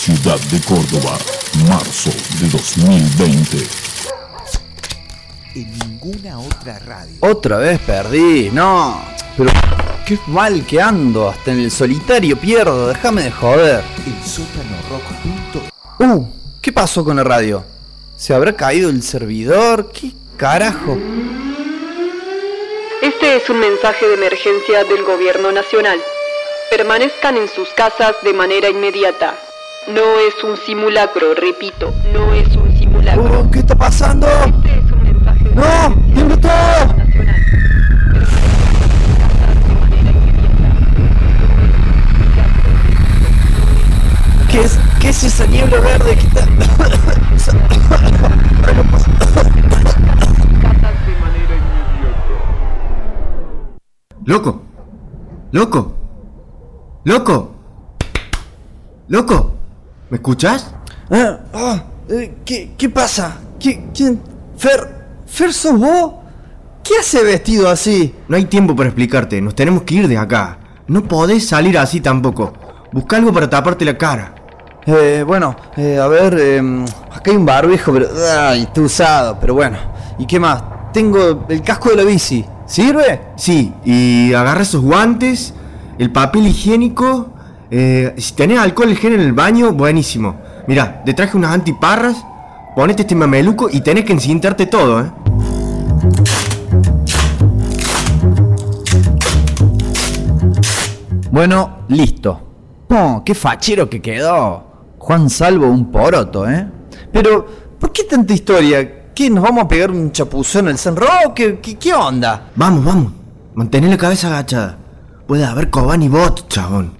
Ciudad de Córdoba, marzo de 2020. En ninguna otra radio. Otra vez perdí, no. Pero qué mal que ando, hasta en el solitario pierdo, déjame de joder. El sótano rock. Uh, ¿qué pasó con la radio? ¿Se habrá caído el servidor? ¿Qué carajo? Este es un mensaje de emergencia del gobierno nacional. Permanezcan en sus casas de manera inmediata. No es un simulacro, repito, no es un simulacro. Uh, ¿Qué está pasando? Este es un mensaje de ¡No! nacional. ¿Qué es, ¿Qué es esa niebla verde que está.? ¡Loco! ¡Loco! ¡Loco! ¡Loco! ¿Me escuchas? Ah, ah, eh, ¿qué, ¿Qué pasa? ¿Qué, ¿Quién? ¿Fer? ¿Fer sos vos? ¿Qué hace vestido así? No hay tiempo para explicarte, nos tenemos que ir de acá. No podés salir así tampoco. Busca algo para taparte la cara. Eh, bueno, eh, a ver, eh, acá hay un barbijo, pero. Ay, está usado, pero bueno. ¿Y qué más? Tengo el casco de la bici. ¿Sirve? Sí, y agarra esos guantes, el papel higiénico. Eh, si tenés alcohol en gel en el baño, buenísimo. Mirá, te traje unas antiparras, ponete este mameluco y tenés que encintarte todo, ¿eh? Bueno, listo. Oh, qué fachero que quedó. Juan Salvo un poroto, ¿eh? Pero, ¿por qué tanta historia? ¿Qué, nos vamos a pegar un chapuzón en el San Roque? ¿Qué, qué onda? Vamos, vamos. Mantén la cabeza agachada. Puede haber Cobán y Bot, chabón.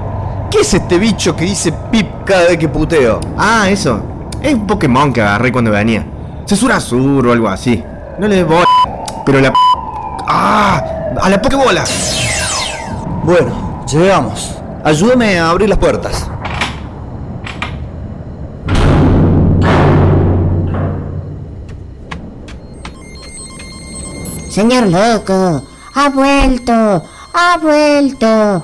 ¿qué es este bicho que dice pip cada vez que puteo? Ah, eso. Es un Pokémon que agarré cuando venía. Cesura Sur o algo así. No le des bola. Pero la... p- ¡Ah! ¡A la Pokébola! Bueno, llegamos. Ayúdame a abrir las puertas. Señor loco, ha vuelto, ha vuelto.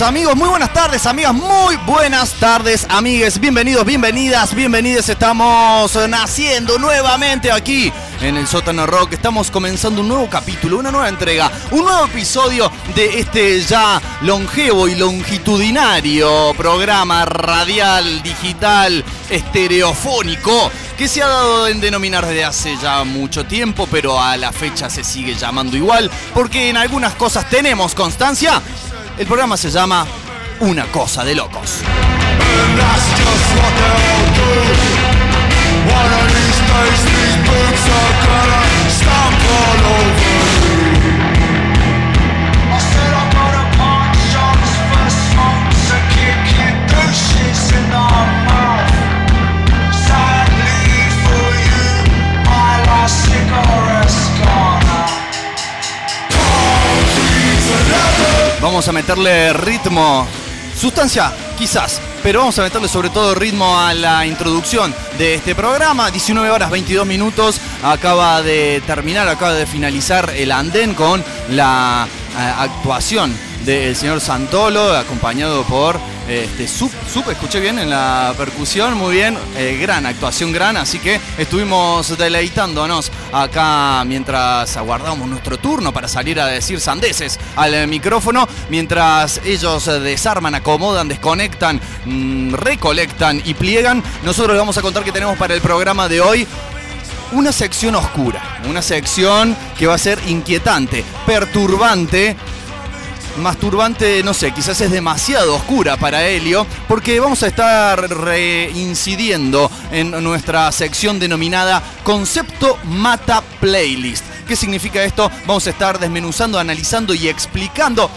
Amigos, muy buenas tardes amigas, muy buenas tardes amigues, bienvenidos, bienvenidas, bienvenidos, estamos naciendo nuevamente aquí en el sótano rock, estamos comenzando un nuevo capítulo, una nueva entrega, un nuevo episodio de este ya longevo y longitudinario programa radial, digital, estereofónico que se ha dado en denominar desde hace ya mucho tiempo, pero a la fecha se sigue llamando igual, porque en algunas cosas tenemos constancia. El programa se llama Una cosa de locos. Vamos a meterle ritmo, sustancia quizás, pero vamos a meterle sobre todo ritmo a la introducción de este programa. 19 horas 22 minutos, acaba de terminar, acaba de finalizar el andén con la eh, actuación del señor Santolo, acompañado por este, Sup, Sup, escuché bien en la percusión, muy bien, eh, gran actuación, gran, así que estuvimos deleitándonos acá mientras aguardamos nuestro turno para salir a decir sandeces al eh, micrófono, mientras ellos eh, desarman, acomodan, desconectan, mm, recolectan y pliegan, nosotros les vamos a contar que tenemos para el programa de hoy. Una sección oscura, una sección que va a ser inquietante, perturbante, masturbante, no sé, quizás es demasiado oscura para Helio, porque vamos a estar reincidiendo en nuestra sección denominada Concepto Mata Playlist. ¿Qué significa esto? Vamos a estar desmenuzando, analizando y explicando.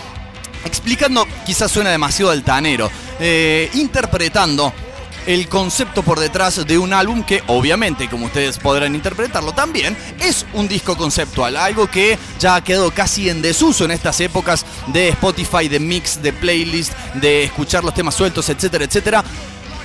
Explicando, quizás suena demasiado altanero, eh, interpretando el concepto por detrás de un álbum que obviamente, como ustedes podrán interpretarlo también, es un disco conceptual, algo que ya ha quedado casi en desuso en estas épocas de Spotify, de mix, de playlist, de escuchar los temas sueltos, etcétera, etcétera.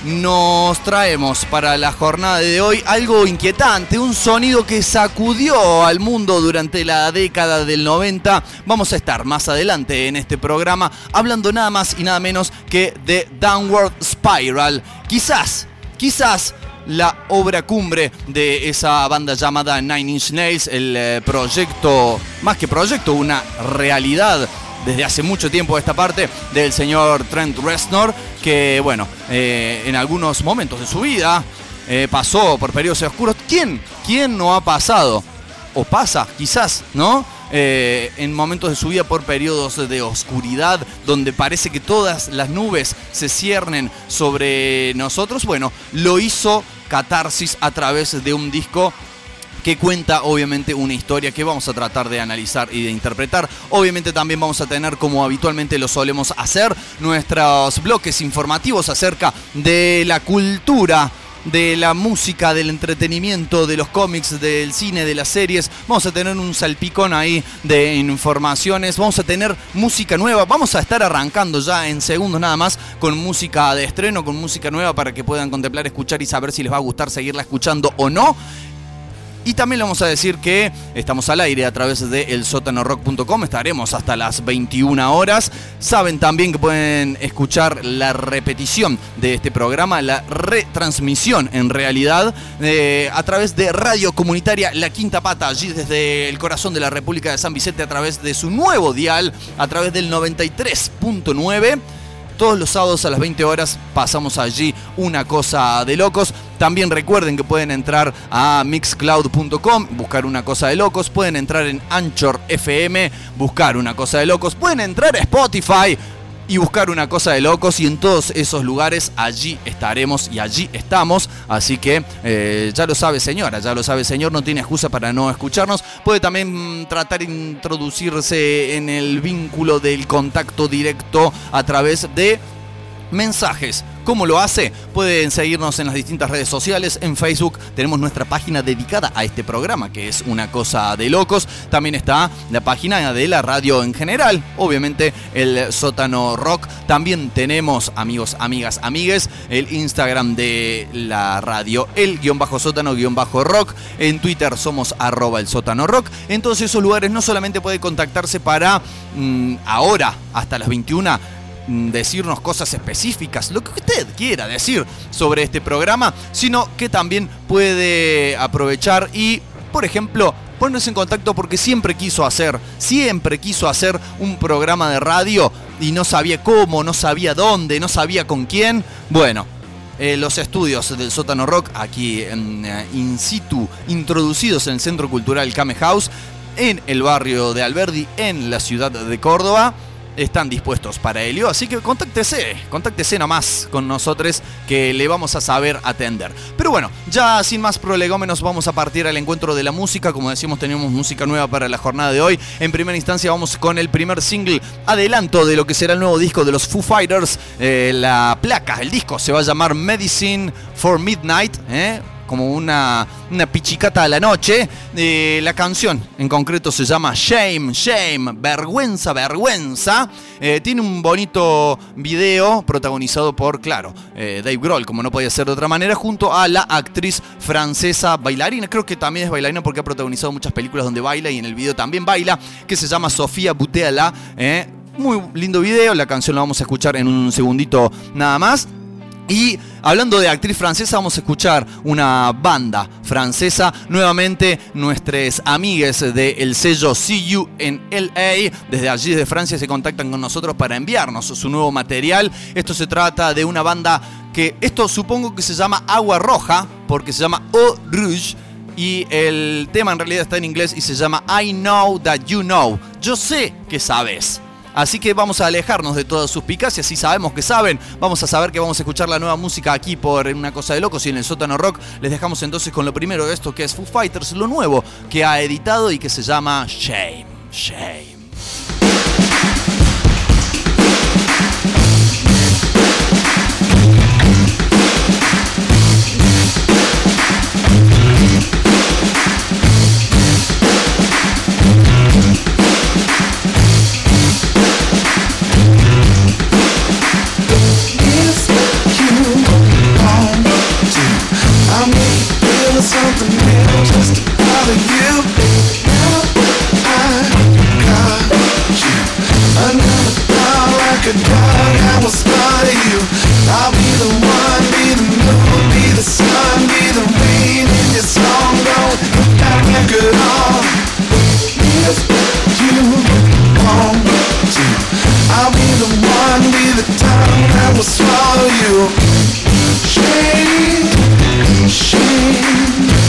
Nos traemos para la jornada de hoy algo inquietante, un sonido que sacudió al mundo durante la década del 90. Vamos a estar más adelante en este programa hablando nada más y nada menos que de Downward Spiral. Quizás, quizás la obra cumbre de esa banda llamada Nine Inch Nails, el eh, proyecto, más que proyecto, una realidad desde hace mucho tiempo esta parte del señor Trent Reznor, que bueno, eh, en algunos momentos de su vida eh, pasó por periodos oscuros. ¿Quién? ¿Quién no ha pasado? O pasa, quizás, ¿no? Eh, en momentos de su vida por periodos de oscuridad, donde parece que todas las nubes se ciernen sobre nosotros. Bueno, lo hizo Catarsis a través de un disco que cuenta obviamente una historia que vamos a tratar de analizar y de interpretar. Obviamente también vamos a tener, como habitualmente lo solemos hacer, nuestros bloques informativos acerca de la cultura de la música, del entretenimiento, de los cómics, del cine, de las series. Vamos a tener un salpicón ahí de informaciones. Vamos a tener música nueva. Vamos a estar arrancando ya en segundos nada más con música de estreno, con música nueva para que puedan contemplar, escuchar y saber si les va a gustar seguirla escuchando o no. Y también le vamos a decir que estamos al aire a través de elsotanorock.com. Estaremos hasta las 21 horas. Saben también que pueden escuchar la repetición de este programa, la retransmisión en realidad, eh, a través de Radio Comunitaria La Quinta Pata, allí desde el corazón de la República de San Vicente, a través de su nuevo dial, a través del 93.9. Todos los sábados a las 20 horas pasamos allí una cosa de locos. También recuerden que pueden entrar a mixcloud.com, buscar una cosa de locos. Pueden entrar en Anchor FM, buscar una cosa de locos. Pueden entrar a Spotify, y buscar una cosa de locos y en todos esos lugares allí estaremos y allí estamos. Así que eh, ya lo sabe señora, ya lo sabe señor, no tiene excusa para no escucharnos. Puede también mm, tratar de introducirse en el vínculo del contacto directo a través de mensajes. ¿Cómo lo hace? Pueden seguirnos en las distintas redes sociales. En Facebook tenemos nuestra página dedicada a este programa, que es una cosa de locos. También está la página de la radio en general. Obviamente el sótano rock. También tenemos, amigos, amigas, amigues, el Instagram de la radio, el guion bajo sótano, guion bajo rock. En Twitter somos arroba el sótano rock. En todos esos lugares no solamente puede contactarse para mm, ahora, hasta las 21, mm, decirnos cosas específicas, lo que usted quiera decir sobre este programa, sino que también puede aprovechar y, por ejemplo, ponerse en contacto porque siempre quiso hacer, siempre quiso hacer un programa de radio y no sabía cómo, no sabía dónde, no sabía con quién. Bueno, eh, los estudios del sótano rock aquí en, eh, in situ, introducidos en el Centro Cultural Came House, en el barrio de Alberdi, en la ciudad de Córdoba. Están dispuestos para ello, así que contáctese, contáctese nomás con nosotros que le vamos a saber atender. Pero bueno, ya sin más prolegómenos vamos a partir al encuentro de la música. Como decimos, tenemos música nueva para la jornada de hoy. En primera instancia vamos con el primer single, adelanto de lo que será el nuevo disco de los Foo Fighters. Eh, la placa, el disco se va a llamar Medicine for Midnight. ¿eh? Como una, una pichicata a la noche. Eh, la canción en concreto se llama Shame, Shame, Vergüenza, Vergüenza. Eh, tiene un bonito video protagonizado por, claro, eh, Dave Grohl, como no podía ser de otra manera, junto a la actriz francesa bailarina. Creo que también es bailarina porque ha protagonizado muchas películas donde baila y en el video también baila, que se llama Sofía Butela. Muy lindo video, la canción la vamos a escuchar en un segundito nada más. Y hablando de actriz francesa, vamos a escuchar una banda francesa. Nuevamente, nuestros amigues del sello See You en LA, desde allí, desde Francia, se contactan con nosotros para enviarnos su nuevo material. Esto se trata de una banda que, esto supongo que se llama Agua Roja, porque se llama Eau Rouge. Y el tema en realidad está en inglés y se llama I Know That You Know. Yo sé que sabes. Así que vamos a alejarnos de todas sus picacias. Si sabemos que saben, vamos a saber que vamos a escuchar la nueva música aquí por Una Cosa de Locos y en el sótano rock. Les dejamos entonces con lo primero de esto que es Foo Fighters, lo nuevo que ha editado y que se llama Shame. Shame. Will swallow you. Shame, shame,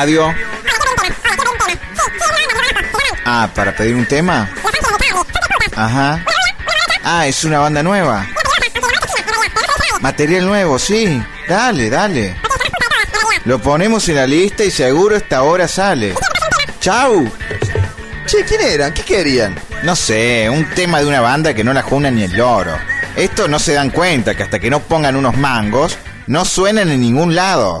Radio. Ah, para pedir un tema. Ajá. Ah, es una banda nueva. Material nuevo, sí. Dale, dale. Lo ponemos en la lista y seguro esta hora sale. Chau. Che, ¿quién eran? ¿Qué querían? No sé, un tema de una banda que no la juna ni el loro. Estos no se dan cuenta que hasta que no pongan unos mangos, no suenan en ningún lado.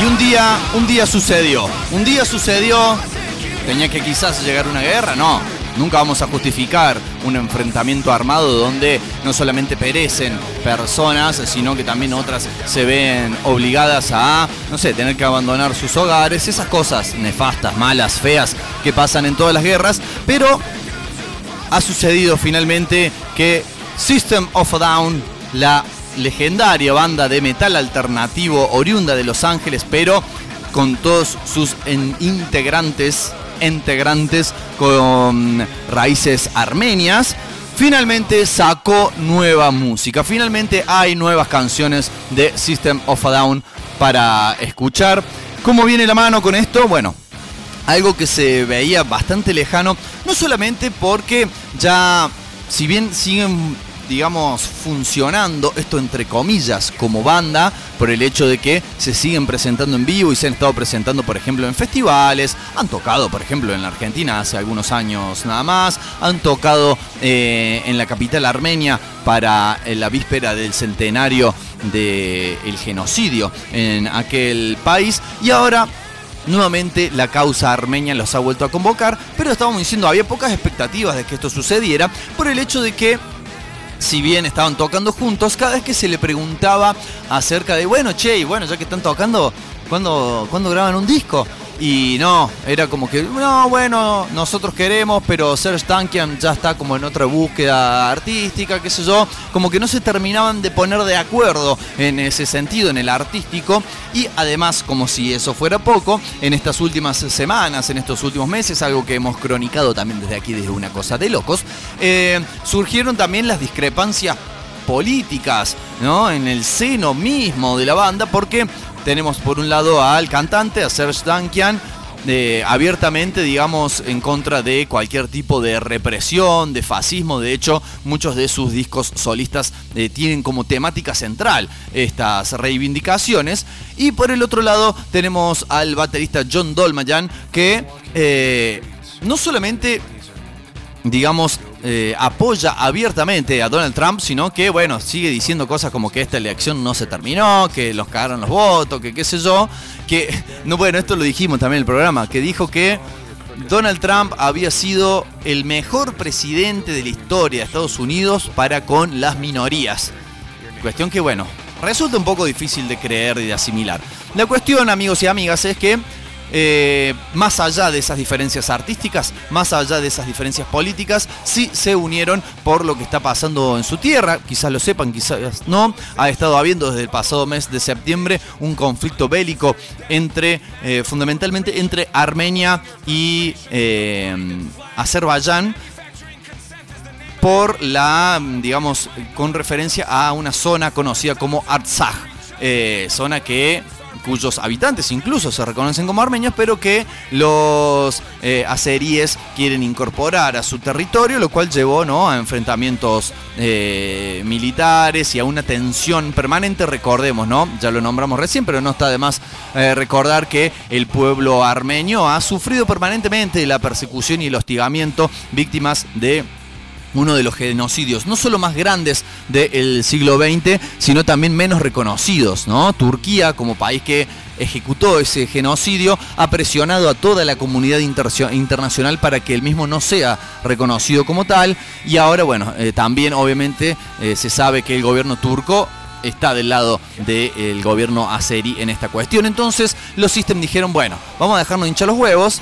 Y un día, un día sucedió. Un día sucedió. Tenía que quizás llegar una guerra, no. Nunca vamos a justificar un enfrentamiento armado donde no solamente perecen personas, sino que también otras se ven obligadas a, no sé, tener que abandonar sus hogares, esas cosas nefastas, malas, feas que pasan en todas las guerras. Pero ha sucedido finalmente que System of a Down, la legendaria banda de metal alternativo oriunda de Los Ángeles, pero con todos sus integrantes, integrantes con raíces armenias, finalmente sacó nueva música. Finalmente hay nuevas canciones de System of a Down para escuchar. ¿Cómo viene la mano con esto? Bueno, algo que se veía bastante lejano, no solamente porque ya, si bien siguen, digamos, funcionando, esto entre comillas, como banda, por el hecho de que se siguen presentando en vivo y se han estado presentando, por ejemplo, en festivales, han tocado, por ejemplo, en la Argentina hace algunos años nada más, han tocado eh, en la capital armenia para eh, la víspera del centenario del genocidio en aquel país y ahora Nuevamente la causa armenia los ha vuelto a convocar, pero estábamos diciendo, había pocas expectativas de que esto sucediera por el hecho de que, si bien estaban tocando juntos, cada vez que se le preguntaba acerca de, bueno, che, y bueno, ya que están tocando, ¿cuándo, ¿cuándo graban un disco? Y no, era como que, no, bueno, nosotros queremos, pero Serge Tankian ya está como en otra búsqueda artística, qué sé yo. Como que no se terminaban de poner de acuerdo en ese sentido, en el artístico. Y además, como si eso fuera poco, en estas últimas semanas, en estos últimos meses, algo que hemos cronicado también desde aquí, desde una cosa de locos, eh, surgieron también las discrepancias políticas, ¿no? En el seno mismo de la banda, porque tenemos por un lado al cantante, a Serge Tankian, eh, abiertamente, digamos, en contra de cualquier tipo de represión, de fascismo. De hecho, muchos de sus discos solistas eh, tienen como temática central estas reivindicaciones. Y por el otro lado tenemos al baterista John Dolmayan, que eh, no solamente digamos, eh, apoya abiertamente a Donald Trump, sino que, bueno, sigue diciendo cosas como que esta elección no se terminó, que los cagaron los votos, que qué sé yo, que, no, bueno, esto lo dijimos también en el programa, que dijo que Donald Trump había sido el mejor presidente de la historia de Estados Unidos para con las minorías. Cuestión que, bueno, resulta un poco difícil de creer y de asimilar. La cuestión, amigos y amigas, es que eh, más allá de esas diferencias artísticas, más allá de esas diferencias políticas, sí se unieron por lo que está pasando en su tierra. Quizás lo sepan, quizás no. Ha estado habiendo desde el pasado mes de septiembre un conflicto bélico entre, eh, fundamentalmente entre Armenia y eh, Azerbaiyán por la, digamos, con referencia a una zona conocida como Artsaj, zona que cuyos habitantes incluso se reconocen como armenios, pero que los eh, quieren incorporar a su territorio, lo cual llevó ¿no? a enfrentamientos eh, militares y a una tensión permanente. Recordemos, ¿no? Ya lo nombramos recién, pero no está de más eh, recordar que el pueblo armenio ha sufrido permanentemente la persecución y el hostigamiento, víctimas de uno de los genocidios no solo más grandes del siglo XX, sino también menos reconocidos. ¿no? Turquía, como país que ejecutó ese genocidio, ha presionado a toda la comunidad internacional para que el mismo no sea reconocido como tal. Y ahora, bueno, eh, también obviamente eh, se sabe que el gobierno turco está del lado del gobierno azeri en esta cuestión. Entonces los System dijeron, bueno, vamos a dejarnos hinchar los huevos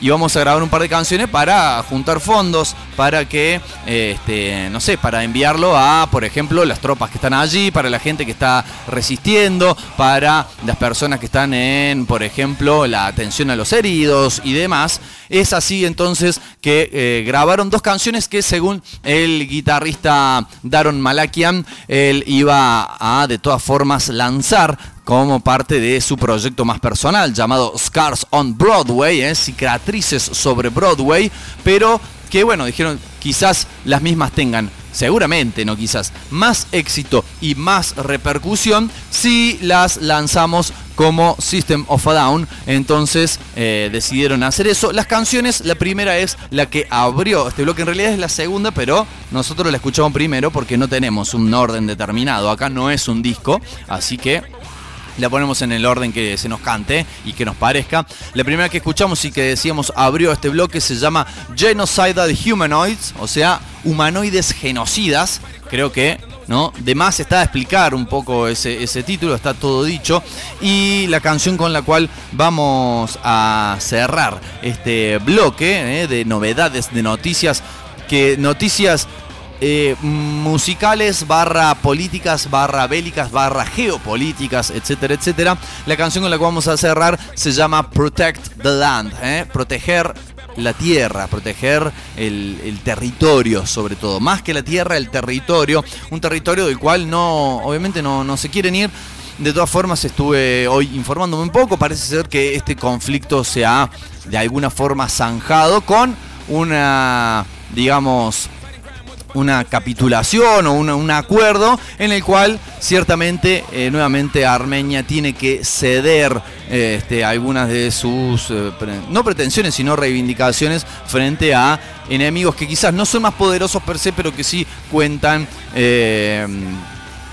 y vamos a grabar un par de canciones para juntar fondos, para que, eh, este, no sé, para enviarlo a, por ejemplo, las tropas que están allí, para la gente que está resistiendo, para las personas que están en, por ejemplo, la atención a los heridos y demás. Es así entonces que eh, grabaron dos canciones que según el guitarrista Daron Malakian, él iba a de todas formas lanzar como parte de su proyecto más personal llamado Scars on Broadway, ¿eh? cicatrices sobre Broadway, pero que bueno, dijeron quizás las mismas tengan, seguramente no quizás, más éxito y más repercusión si las lanzamos como System of a Down. Entonces eh, decidieron hacer eso. Las canciones, la primera es la que abrió este bloque, en realidad es la segunda, pero nosotros la escuchamos primero porque no tenemos un orden determinado. Acá no es un disco, así que la ponemos en el orden que se nos cante y que nos parezca. La primera que escuchamos y que decíamos abrió este bloque se llama Genocidal Humanoids, o sea, humanoides genocidas. Creo que, ¿no? De más está a explicar un poco ese, ese título, está todo dicho. Y la canción con la cual vamos a cerrar este bloque ¿eh? de novedades, de noticias, que noticias eh, musicales barra políticas barra bélicas barra geopolíticas etcétera etcétera la canción con la que vamos a cerrar se llama Protect the Land ¿eh? proteger la tierra, proteger el, territorio sobre todo, más que la tierra, el territorio, un territorio del cual no, obviamente no, no se quieren ir, de todas formas, estuve hoy informándome un poco. Parece ser que este conflicto se ha de alguna forma zanjado con una, digamos, una capitulación o una- un acuerdo en el cual ciertamente eh, nuevamente Armenia tiene que ceder eh, este, algunas de sus, eh, no pretensiones, sino reivindicaciones frente a enemigos que quizás no son más poderosos per se, pero que sí cuentan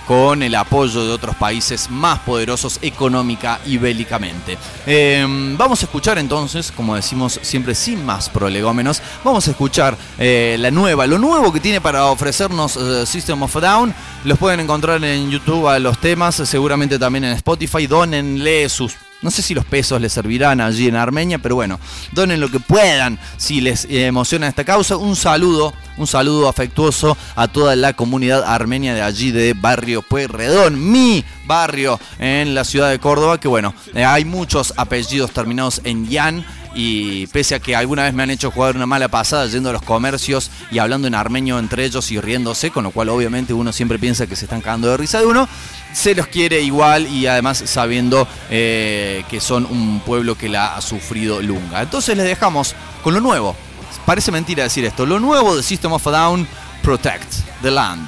con el apoyo de otros países más poderosos económica y bélicamente. Eh, vamos a escuchar entonces, como decimos siempre sin más prolegómenos, vamos a escuchar eh, la nueva, lo nuevo que tiene para ofrecernos eh, System of Down. Los pueden encontrar en YouTube a los temas, seguramente también en Spotify. Dónenle sus No sé si los pesos les servirán allí en Armenia, pero bueno, donen lo que puedan si les eh, emociona esta causa. Un saludo, un saludo afectuoso a toda la comunidad armenia de allí de Barrio Pueyrredón, mi barrio en la ciudad de Córdoba, que bueno, eh, hay muchos apellidos terminados en Yan y pese a que alguna vez me han hecho jugar una mala pasada yendo a los comercios y hablando en armenio entre ellos y riéndose, con lo cual obviamente uno siempre piensa que se están cagando de risa de uno, se los quiere igual y además sabiendo eh, que son un pueblo que la ha sufrido lunga. Entonces les dejamos con lo nuevo. Parece mentira decir esto. Lo nuevo de System of a Down, Protect the Land.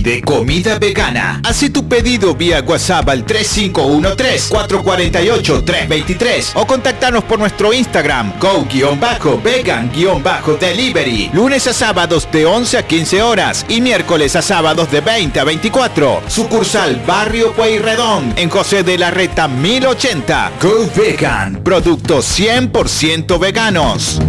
Delivery de comida vegana. Hace tu pedido vía WhatsApp al 3513-448-323 o contactanos por nuestro Instagram go-vegan-delivery. Lunes a sábados de 11 a 15 horas y miércoles a sábados de 20 a 24. Sucursal Barrio Pueyrredón en José de la Reta 1080. Go Vegan, productos 100% veganos.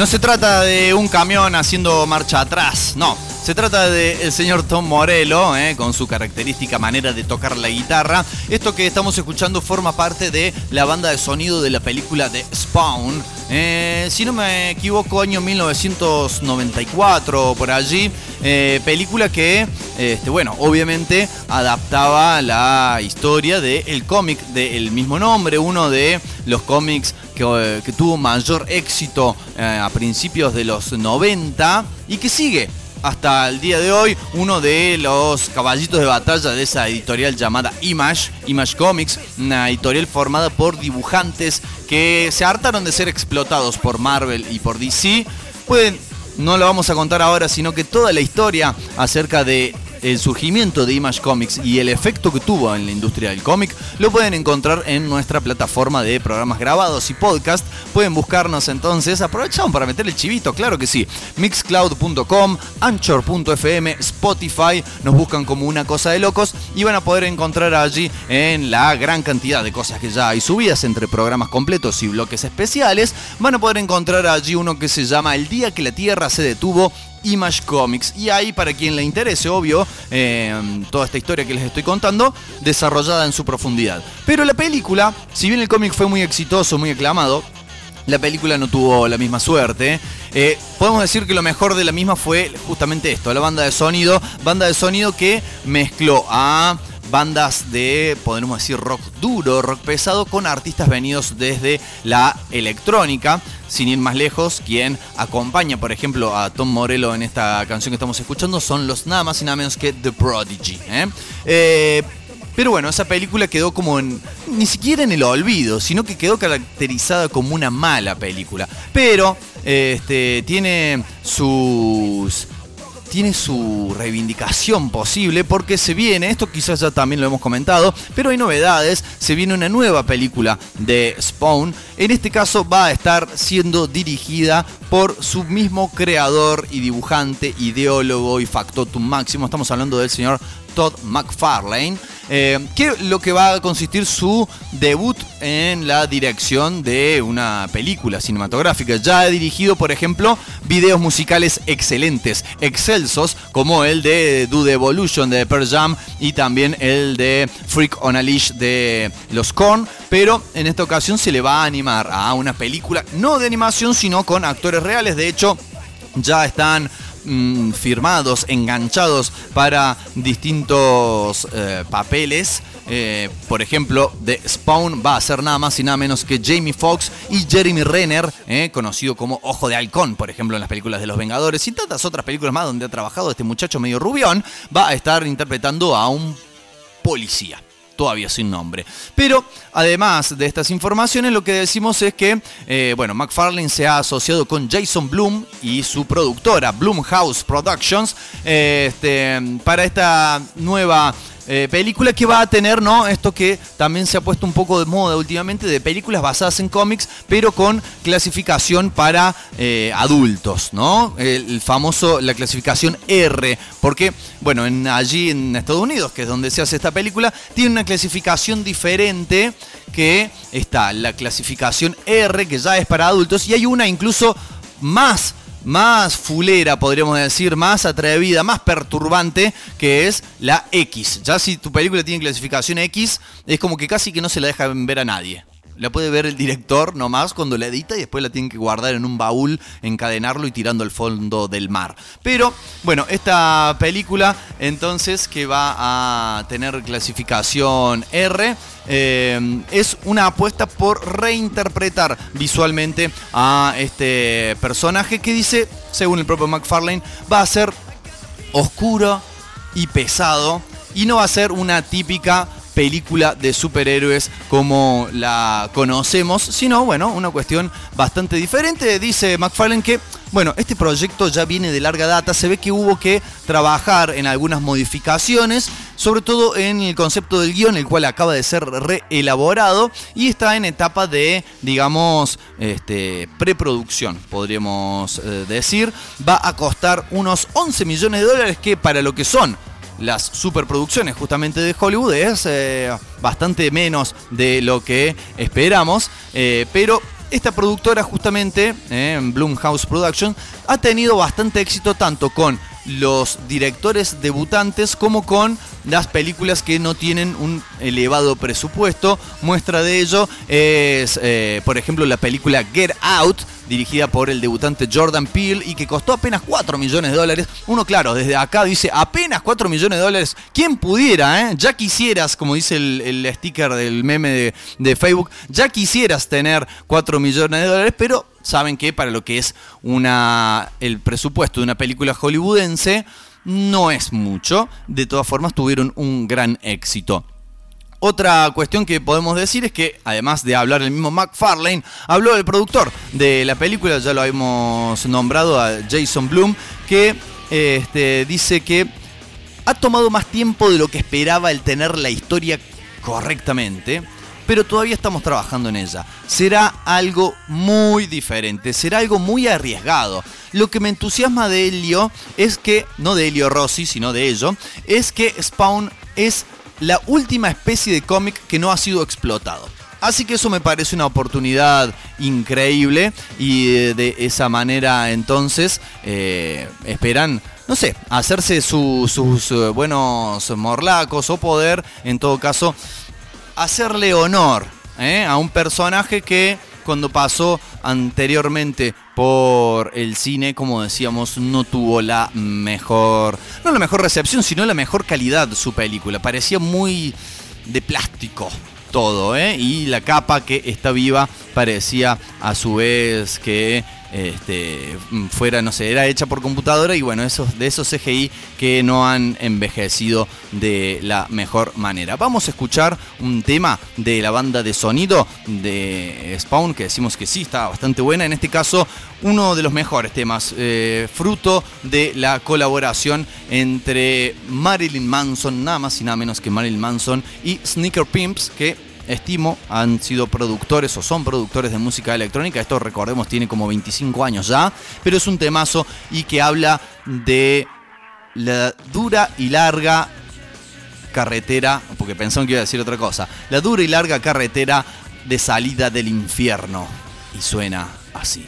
No se trata de un camión haciendo marcha atrás, no. Se trata del señor Tom Morello, eh, con su característica manera de tocar la guitarra. Esto que estamos escuchando forma parte de la banda de sonido de la película de Spawn. Eh, si no me equivoco, año 1994 por allí. Eh, película que, este, bueno, obviamente adaptaba la historia del cómic del mismo nombre, uno de los cómics que, eh, que tuvo mayor éxito eh, a principios de los 90 y que sigue hasta el día de hoy uno de los caballitos de batalla de esa editorial llamada Image, Image Comics, una editorial formada por dibujantes que se hartaron de ser explotados por Marvel y por DC. Pueden, no lo vamos a contar ahora, sino que toda la historia acerca de el surgimiento de Image Comics y el efecto que tuvo en la industria del cómic lo pueden encontrar en nuestra plataforma de programas grabados y podcast. Pueden buscarnos entonces, aprovechamos para meter el chivito, claro que sí. Mixcloud.com, Anchor.fm, Spotify, nos buscan como una cosa de locos y van a poder encontrar allí en la gran cantidad de cosas que ya hay subidas entre programas completos y bloques especiales. Van a poder encontrar allí uno que se llama El día que la Tierra se detuvo Image Comics. Y ahí, para quien le interese, obvio, eh, toda esta historia que les estoy contando, desarrollada en su profundidad. Pero la película, si bien el cómic fue muy exitoso, muy aclamado, la película no tuvo la misma suerte. Eh, podemos decir que lo mejor de la misma fue justamente esto, la banda de sonido. Banda de sonido que mezcló a bandas de, podemos decir, rock duro, rock pesado, con artistas venidos desde la electrónica. Sin ir más lejos, quien acompaña, por ejemplo, a Tom Morello en esta canción que estamos escuchando son los nada más y nada menos que The Prodigy. ¿eh? Eh, pero bueno, esa película quedó como en, ni siquiera en el olvido, sino que quedó caracterizada como una mala película. Pero este, tiene sus tiene su reivindicación posible porque se viene, esto quizás ya también lo hemos comentado, pero hay novedades, se viene una nueva película de Spawn, en este caso va a estar siendo dirigida por su mismo creador y dibujante, ideólogo y factotum máximo, estamos hablando del señor Todd McFarlane, eh, que lo que va a consistir su debut en la dirección de una película cinematográfica. Ya ha dirigido, por ejemplo, videos musicales excelentes, excelsos, como el de Do the Evolution de Pearl Jam y también el de Freak on a Leash de los Korn, pero en esta ocasión se le va a animar a una película no de animación, sino con actores reales. De hecho, ya están mm, firmados, enganchados para distintos eh, papeles. Eh, por ejemplo, de Spawn va a ser nada más y nada menos que Jamie Foxx y Jeremy Renner, eh, conocido como Ojo de Halcón, por ejemplo, en las películas de Los Vengadores y tantas otras películas más donde ha trabajado este muchacho medio rubión, va a estar interpretando a un policía todavía sin nombre. Pero además de estas informaciones, lo que decimos es que, eh, bueno, McFarlane se ha asociado con Jason Bloom y su productora, Bloomhouse Productions, eh, este, para esta nueva eh, película que va a tener, ¿no? Esto que también se ha puesto un poco de moda últimamente, de películas basadas en cómics, pero con clasificación para eh, adultos, ¿no? El, famoso, la clasificación R, porque, bueno, en, allí en Estados Unidos, que es donde se hace esta película, tiene una clasificación diferente que está la clasificación R, que ya es para adultos, y hay una incluso más más fulera, podríamos decir, más atrevida, más perturbante, que es la X. Ya si tu película tiene clasificación X, es como que casi que no se la dejan ver a nadie. La puede ver el director nomás cuando la edita y después la tienen que guardar en un baúl, encadenarlo y tirando al fondo del mar. Pero bueno, esta película entonces que va a tener clasificación R. eh, es una apuesta por reinterpretar visualmente a este personaje que dice, según el propio McFarlane, va a ser oscuro y pesado y no va a ser una típica película de superhéroes como la conocemos, sino bueno, una cuestión bastante diferente. Dice McFarlane que, bueno, este proyecto ya viene de larga data, se ve que hubo que trabajar en algunas modificaciones, sobre todo en el concepto del guion, el cual acaba de ser reelaborado y está en etapa de, digamos, este, preproducción, podríamos eh, decir. Va a costar unos 11 millones de dólares que para lo que son las superproducciones justamente de Hollywood es eh, bastante menos de lo que esperamos, eh, pero esta productora justamente, eh, Blumhouse Production, ha tenido bastante éxito tanto con los directores debutantes como con las películas que no tienen un elevado presupuesto. Muestra de ello es, eh, por ejemplo, la película Get Out, dirigida por el debutante Jordan Peele y que costó apenas 4 millones de dólares. Uno, claro, desde acá dice apenas 4 millones de dólares. ¿Quién pudiera, eh? Ya quisieras, como dice el, sticker del meme de, de Facebook, ya quisieras tener 4 millones de dólares, pero saben que para lo que es una el presupuesto de una película hollywoodense no es mucho. De todas formas, tuvieron un gran éxito. Otra cuestión que podemos decir es que, además de hablar el mismo McFarlane, habló el productor de la película, ya lo hemos nombrado a Jason Bloom, que este, dice que ha tomado más tiempo de lo que esperaba el tener la historia correctamente, pero todavía estamos trabajando en ella. Será algo muy diferente, será algo muy arriesgado. Lo que me entusiasma de Helio es que, no de Helio Rossi, sino de ello, es que Spawn es la última especie de cómic que no ha sido explotado. Así que eso me parece una oportunidad increíble y de, de esa manera entonces eh, esperan, no sé, hacerse su- sus eh, buenos morlacos o poder, en todo caso, hacerle honor ¿eh? a un personaje que cuando pasó anteriormente por el cine, como decíamos, no tuvo la mejor, no la mejor recepción, sino la mejor calidad su película. Parecía muy de plástico todo, ¿eh? Y la capa que está viva parecía a su vez que este, fuera, no sé, era hecha por computadora y bueno, esos, de esos CGI que no han envejecido de la mejor manera. Vamos a escuchar un tema de la banda de sonido de Spawn, que decimos que sí, está bastante buena. En este caso, uno de los mejores temas, eh, fruto de la colaboración entre Marilyn Manson, nada más y nada menos que Marilyn Manson, y Sneaker Pimps, que estimo han sido productores o son productores de música electrónica. Esto recordemos tiene como 25 años ya, pero es un temazo y que habla de la dura y larga carretera, porque pensaron que iba a decir otra cosa, la dura y larga carretera de salida del infierno. Y suena así.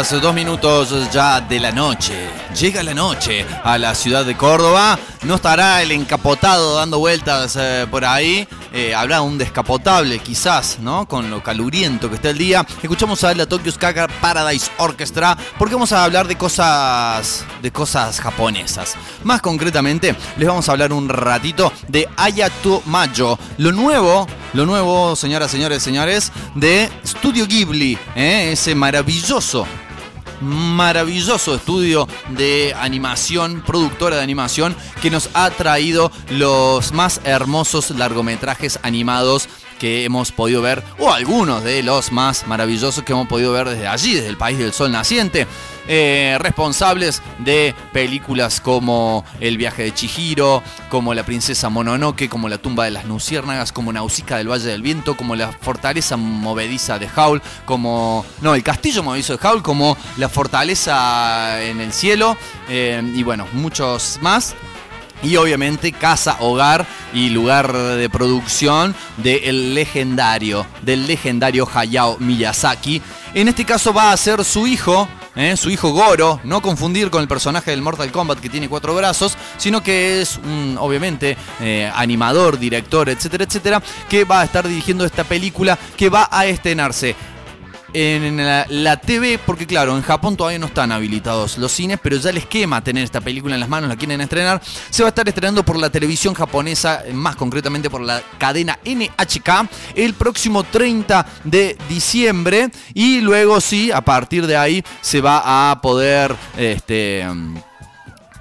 20 horas, 2 minutos ya de la noche. Llega la noche a la ciudad de Córdoba. No estará el encapotado dando vueltas eh, por ahí. Eh, habrá un descapotable quizás, ¿no? Con lo caluriento que está el día. Escuchamos a la Tokyo Skaka Paradise Orchestra porque vamos a hablar de cosas de cosas japonesas. Más concretamente, les vamos a hablar un ratito de Ayato Majo, lo nuevo, lo nuevo, señoras, señores, señores, de Studio Ghibli, ¿eh? ese maravilloso maravilloso estudio de animación, productora de animación, que nos ha traído los más hermosos largometrajes animados que hemos podido ver, o algunos de los más maravillosos que hemos podido ver desde allí, desde el país del sol naciente. Eh, responsables de películas como El viaje de Chihiro, como La princesa Mononoke, como La tumba de las luciérnagas, como Nausicaa del Valle del Viento, como La fortaleza movediza de Howl, como... No, El castillo movedizo de Howl, como La fortaleza en el cielo, eh, y bueno, muchos más y obviamente casa, hogar y lugar de producción del legendario, del legendario Hayao Miyazaki. En este caso va a ser su hijo, ¿eh? su hijo Goro, no confundir con el personaje del Mortal Kombat que tiene cuatro brazos, sino que es un, obviamente, eh, animador, director, etcétera, etcétera, que va a estar dirigiendo esta película que va a estrenarse en la, TV, porque claro, en Japón todavía no están habilitados los cines, pero ya el esquema tener esta película en las manos, la quieren estrenar, se va a estar estrenando por la televisión japonesa, más concretamente por la cadena NHK, el próximo 30 de diciembre, y luego sí, a partir de ahí se va a poder, este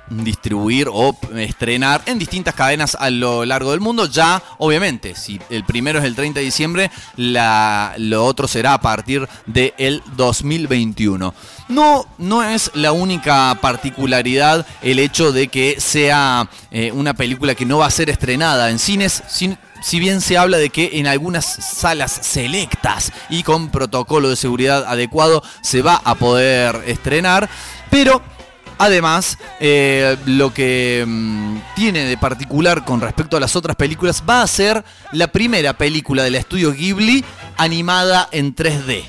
distribuir o estrenar en distintas cadenas a lo largo del mundo. Ya, obviamente, si el primero es el 30 de diciembre, la, lo otro será a partir del 2021. No, no es la única particularidad el hecho de que sea eh, una película que no va a ser estrenada en cines. si bien se habla de que en algunas salas selectas y con protocolo de seguridad adecuado se va a poder estrenar, pero Además, eh, lo que mm, tiene de particular con respecto a las otras películas va a ser la primera película del estudio Ghibli animada en 3D.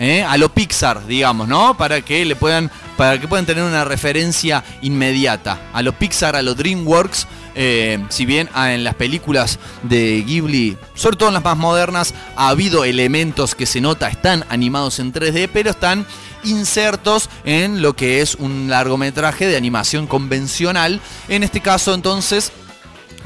¿eh? A lo Pixar, digamos, ¿no? Para que le puedan, para que puedan tener una referencia inmediata. A lo Pixar, a lo DreamWorks. Eh, si bien ah, en las películas de Ghibli, sobre todo en las más modernas, ha habido elementos que se nota están animados en 3D, pero están insertos en lo que es un largometraje de animación convencional. En este caso entonces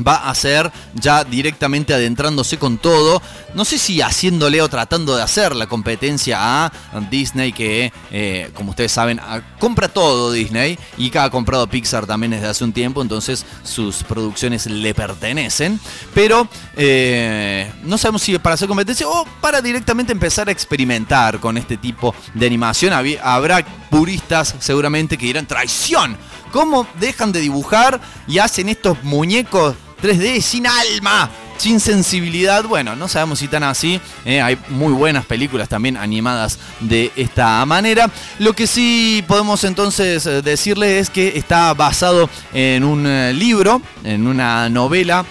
va a ser ya directamente adentrándose con todo. No sé si haciéndole o tratando de hacer la competencia a Disney, que eh, como ustedes saben, compra todo Disney y que ha comprado Pixar también desde hace un tiempo, entonces sus producciones le pertenecen. Pero eh, no sabemos si para hacer competencia o para directamente empezar a experimentar con este tipo de animación. Habrá puristas seguramente que dirán traición. ¿Cómo dejan de dibujar y hacen estos muñecos 3D sin alma, sin sensibilidad. Bueno, no sabemos si tan así. ¿eh? hay muy buenas películas también animadas de esta manera. Lo que sí podemos entonces eh, decirle es que está basado en un eh, libro, en una novela.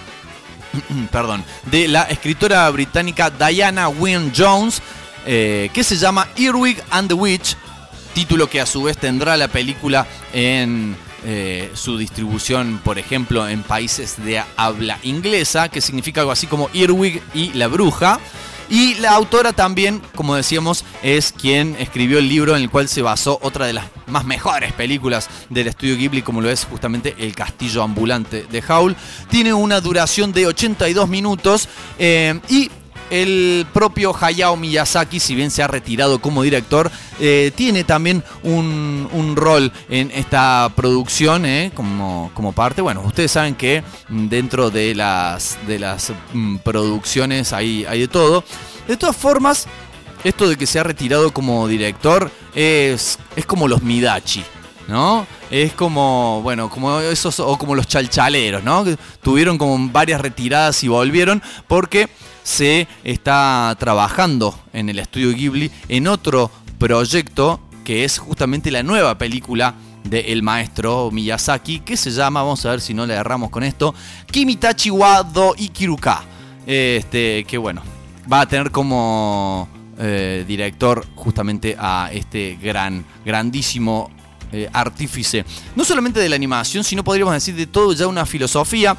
Perdón, de la escritora británica Diana Wynne Jones, que se llama Earwig and the Witch, título que a su vez tendrá la película en eh, su distribución, por ejemplo, en países de habla inglesa, que significa algo así como Earwig y la bruja. Y la autora también, como decíamos, es quien escribió el libro en el cual se basó otra de las más mejores películas del estudio Ghibli, como lo es justamente El Castillo Ambulante de Howl. Tiene una duración de 82 minutos eh, y el propio Hayao Miyazaki, si bien se ha retirado como director, eh, tiene también un, rol en esta producción eh, como, como, parte. Bueno, ustedes saben que dentro de las, de las mm, producciones hay, hay de todo. De todas formas, esto de que se ha retirado como director es, es como los Midachi. ¿no? Es como, bueno, como esos, o como los chalchaleros, ¿no? Tuvieron como varias retiradas y volvieron porque se está trabajando en el estudio Ghibli en otro proyecto que es justamente la nueva película del maestro Miyazaki, que se llama, vamos a ver si no le agarramos con esto, Kimitachi wa do Ikiruka. Este, que bueno, va a tener como eh, director justamente a este gran, grandísimo eh, artífice, no solamente de la animación, sino podríamos decir de todo ya una filosofía.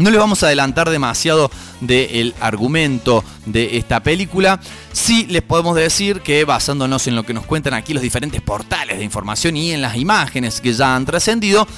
No le vamos a adelantar demasiado del argumento de esta película. Sí les podemos decir que basándonos en lo que nos cuentan aquí los diferentes portales de información y en las imágenes que ya han trascendido,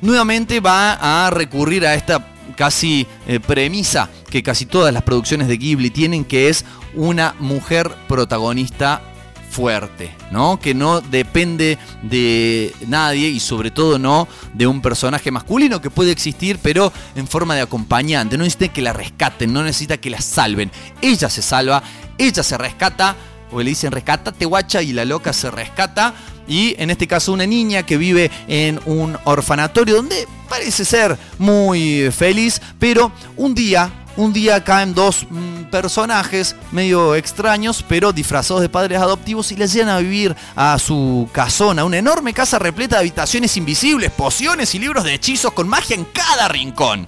nuevamente va a recurrir a esta casi eh, premisa que casi todas las producciones de Ghibli tienen, que es una mujer protagonista fuerte, ¿no? Que no depende de nadie y sobre todo no de un personaje masculino que puede existir, pero en forma de acompañante. No necesita que la rescaten, no necesita que la salven. Ella se salva, ella se rescata, o le dicen rescatate guacha y la loca se rescata. Y en este caso una niña que vive en un orfanatorio donde parece ser muy feliz, pero un día un día caen dos mm, personajes medio extraños, pero disfrazados de padres adoptivos y les llevan a vivir a su casona, una enorme casa repleta de habitaciones invisibles, pociones y libros de hechizos con magia en cada rincón.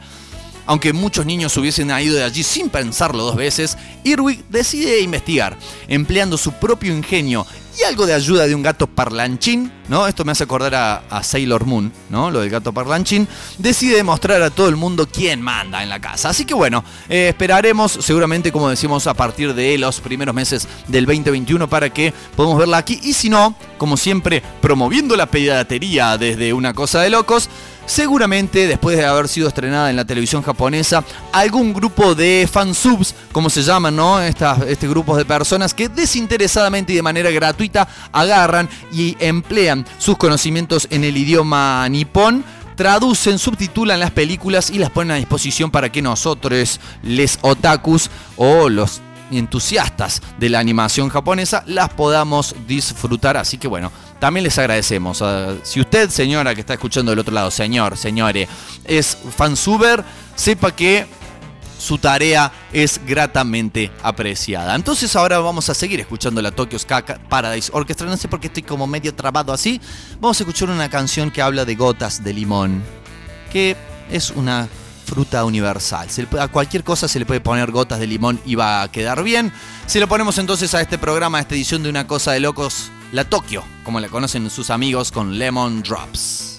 Aunque muchos niños hubiesen ido de allí sin pensarlo dos veces, Irwig decide investigar, empleando su propio ingenio y algo de ayuda de un gato parlanchín, ¿no? Esto me hace acordar a, Sailor Moon, ¿no? Lo del gato parlanchín. Decide demostrar a todo el mundo quién manda en la casa. Así que bueno, eh, esperaremos seguramente, como decimos, a partir de los primeros meses del 2021 para que podamos verla aquí. Y si no, como siempre, promoviendo la pediatría desde una cosa de locos. Seguramente después de haber sido estrenada en la televisión japonesa, algún grupo de fansubs, como se llaman, ¿no? Estas, este grupo de personas que desinteresadamente y de manera gratuita agarran y emplean sus conocimientos en el idioma nipón traducen, subtitulan las películas y las ponen a disposición para que nosotros, les otakus o los entusiastas de la animación japonesa, las podamos disfrutar. Así que bueno, también les agradecemos. Si usted, señora que está escuchando del otro lado, señor, señore, es fansuber, sepa que su tarea es gratamente apreciada. Entonces ahora vamos a seguir escuchando la Tokyo Ska Paradise Orchestra. No sé por qué estoy como medio trabado así. Vamos a escuchar una canción que habla de gotas de limón, que es una fruta universal. Se a cualquier cosa se le puede poner gotas de limón y va a quedar bien. Si lo ponemos entonces a este programa, a esta edición de Una Cosa de Locos, la Tokio, como la conocen sus amigos con Lemon Drops.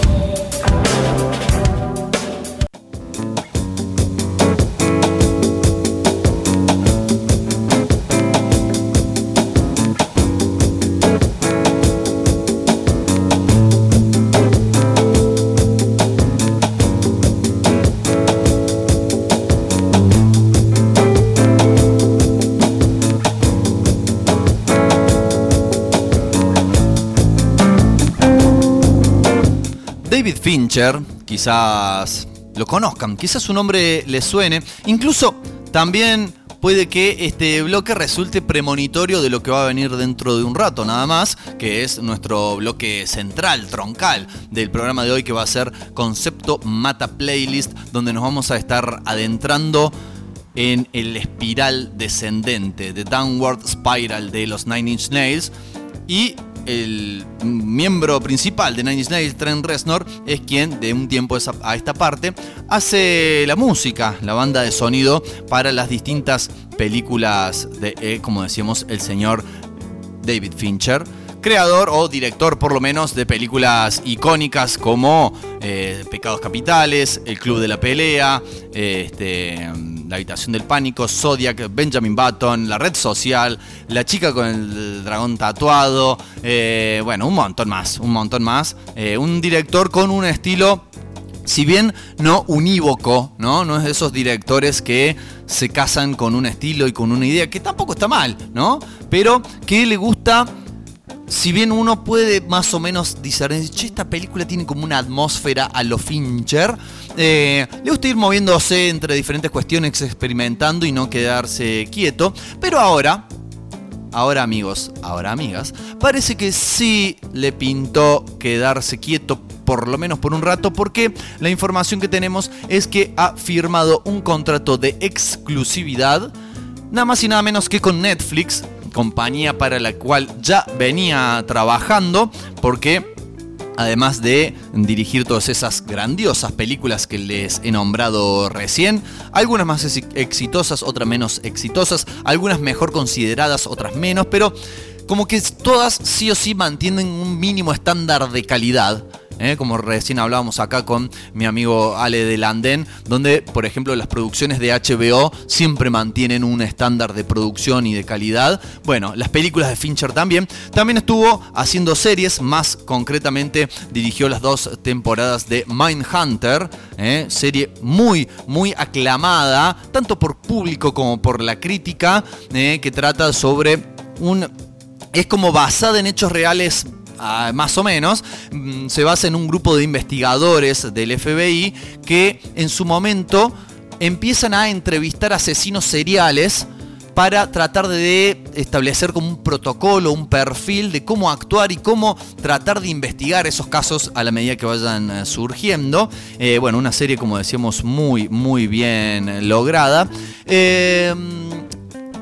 Fincher, quizás lo conozcan, quizás su nombre les suene, incluso también puede que este bloque resulte premonitorio de lo que va a venir dentro de un rato nada más, que es nuestro bloque central, troncal del programa de hoy que va a ser Concepto Mata Playlist, donde nos vamos a estar adentrando en el espiral descendente, de Downward Spiral de los Nine Inch Nails y el miembro principal de Nine Inch Nails, Trent Reznor, es quien de un tiempo a esta parte hace la música, la banda de sonido para las distintas películas de, eh, como decíamos, el señor David Fincher, creador o director por lo menos de películas icónicas como eh, Pecados Capitales, El Club de la Pelea, este, La Habitación del Pánico, Zodiac, Benjamin Button, La Red Social, La Chica con el Dragón Tatuado, eh, bueno, un montón más, un montón más. Eh, un director con un estilo si bien no unívoco, ¿no? No es de esos directores que se casan con un estilo y con una idea, que tampoco está mal, ¿no? Pero que le gusta, si bien uno puede más o menos discernir, esta película tiene como una atmósfera a lo Fincher, eh, le gusta ir moviéndose entre diferentes cuestiones, experimentando y no quedarse quieto, pero ahora, Ahora amigos, ahora amigas, parece que sí le pintó quedarse quieto por lo menos por un rato porque la información que tenemos es que ha firmado un contrato de exclusividad nada más y nada menos que con Netflix, compañía para la cual ya venía trabajando porque además de dirigir todas esas grandiosas películas que les he nombrado recién, algunas más ex- exitosas, otras menos exitosas, algunas mejor consideradas, otras menos, pero como que todas sí o sí mantienen un mínimo estándar de calidad. ¿Eh? Como recién hablábamos acá con mi amigo Ale de Landén, donde, por ejemplo, las producciones de HBO siempre mantienen un estándar de producción y de calidad. Bueno, las películas de Fincher también. También estuvo haciendo series, más concretamente dirigió las dos temporadas de Mindhunter, ¿eh? serie muy, muy aclamada, tanto por público como por la crítica, ¿eh? que trata sobre un es como basada en hechos reales. Ah, más o menos, Mm, se basa en un grupo de investigadores del FBI que en su momento empiezan a entrevistar asesinos seriales para tratar de establecer como un protocolo, un perfil de cómo actuar y cómo tratar de investigar esos casos a la medida que vayan eh, surgiendo. Eh, bueno, una serie, como decíamos, muy, muy bien lograda. Eh,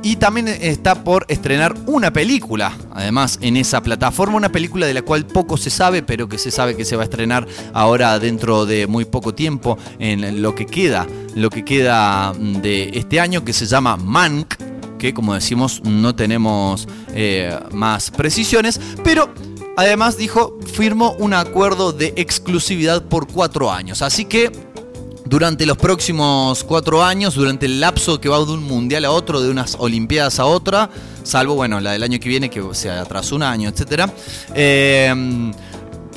y también está por estrenar una película, además, en esa plataforma. Una película de la cual poco se sabe, pero que se sabe que se va a estrenar ahora dentro de muy poco tiempo, en lo que queda, lo que queda mm, de este año, que se llama Mank, que como decimos no tenemos eh, más precisiones, pero además dijo, firmó un acuerdo de exclusividad por cuatro años. Así que durante los próximos cuatro años, durante el lapso que va de un mundial a otro, de unas olimpiadas a otra, salvo, bueno, la del año que viene, que se atrasó un año, etcétera, eh,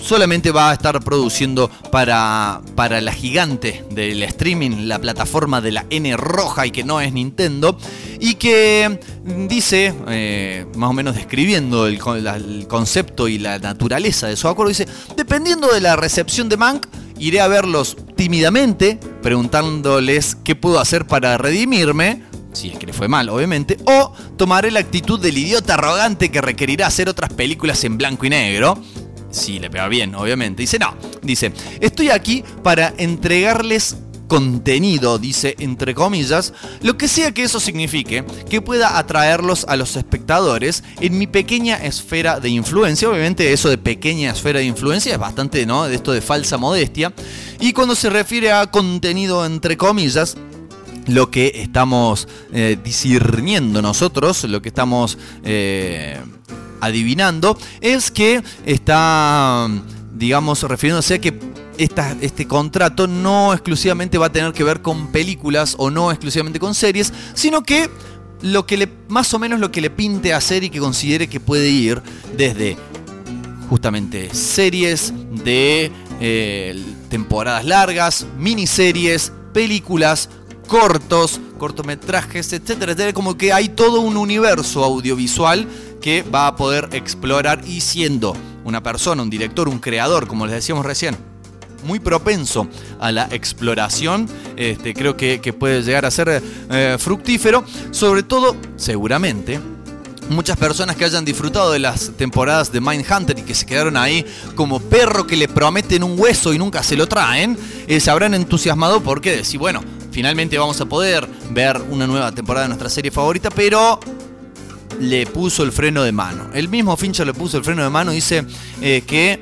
solamente va a estar produciendo para, para la gigante del streaming, la plataforma de la N roja y que no es Nintendo, y que dice, eh, más o menos describiendo el, el concepto y la naturaleza de su acuerdo, dice, dependiendo de la recepción de Mank, iré a verlos tímidamente, preguntándoles qué puedo hacer para redimirme, si es que le fue mal, obviamente, o tomaré la actitud del idiota arrogante que requerirá hacer otras películas en blanco y negro. Si le pega bien, obviamente. Dice, no, dice, estoy aquí para entregarles contenido, dice entre comillas, lo que sea que eso signifique, que pueda atraerlos a los espectadores en mi pequeña esfera de influencia. Obviamente eso de pequeña esfera de influencia es bastante, ¿no? De esto de falsa modestia. Y cuando se refiere a contenido entre comillas, lo que estamos eh, discerniendo nosotros, lo que estamos eh, adivinando, es que está, digamos, refiriéndose a que este contrato no exclusivamente va a tener que ver con películas o no exclusivamente con series, sino que lo que le, más o menos lo que le pinte hacer y que considere que puede ir desde justamente series de eh, temporadas largas, miniseries, películas, cortos, cortometrajes, etcétera, etcétera. Como que hay todo un universo audiovisual que va a poder explorar y siendo una persona, un director, un creador, como les decíamos recién, muy propenso a la exploración. Este, creo que, puede llegar a ser eh, fructífero. Sobre todo, seguramente, muchas personas que hayan disfrutado de las temporadas de Mindhunter y que se quedaron ahí como perro que le prometen un hueso y nunca se lo traen, eh, se habrán entusiasmado porque decir, bueno, finalmente vamos a poder ver una nueva temporada de nuestra serie favorita, pero le puso el freno de mano. El mismo Fincher le puso el freno de mano, dice eh, que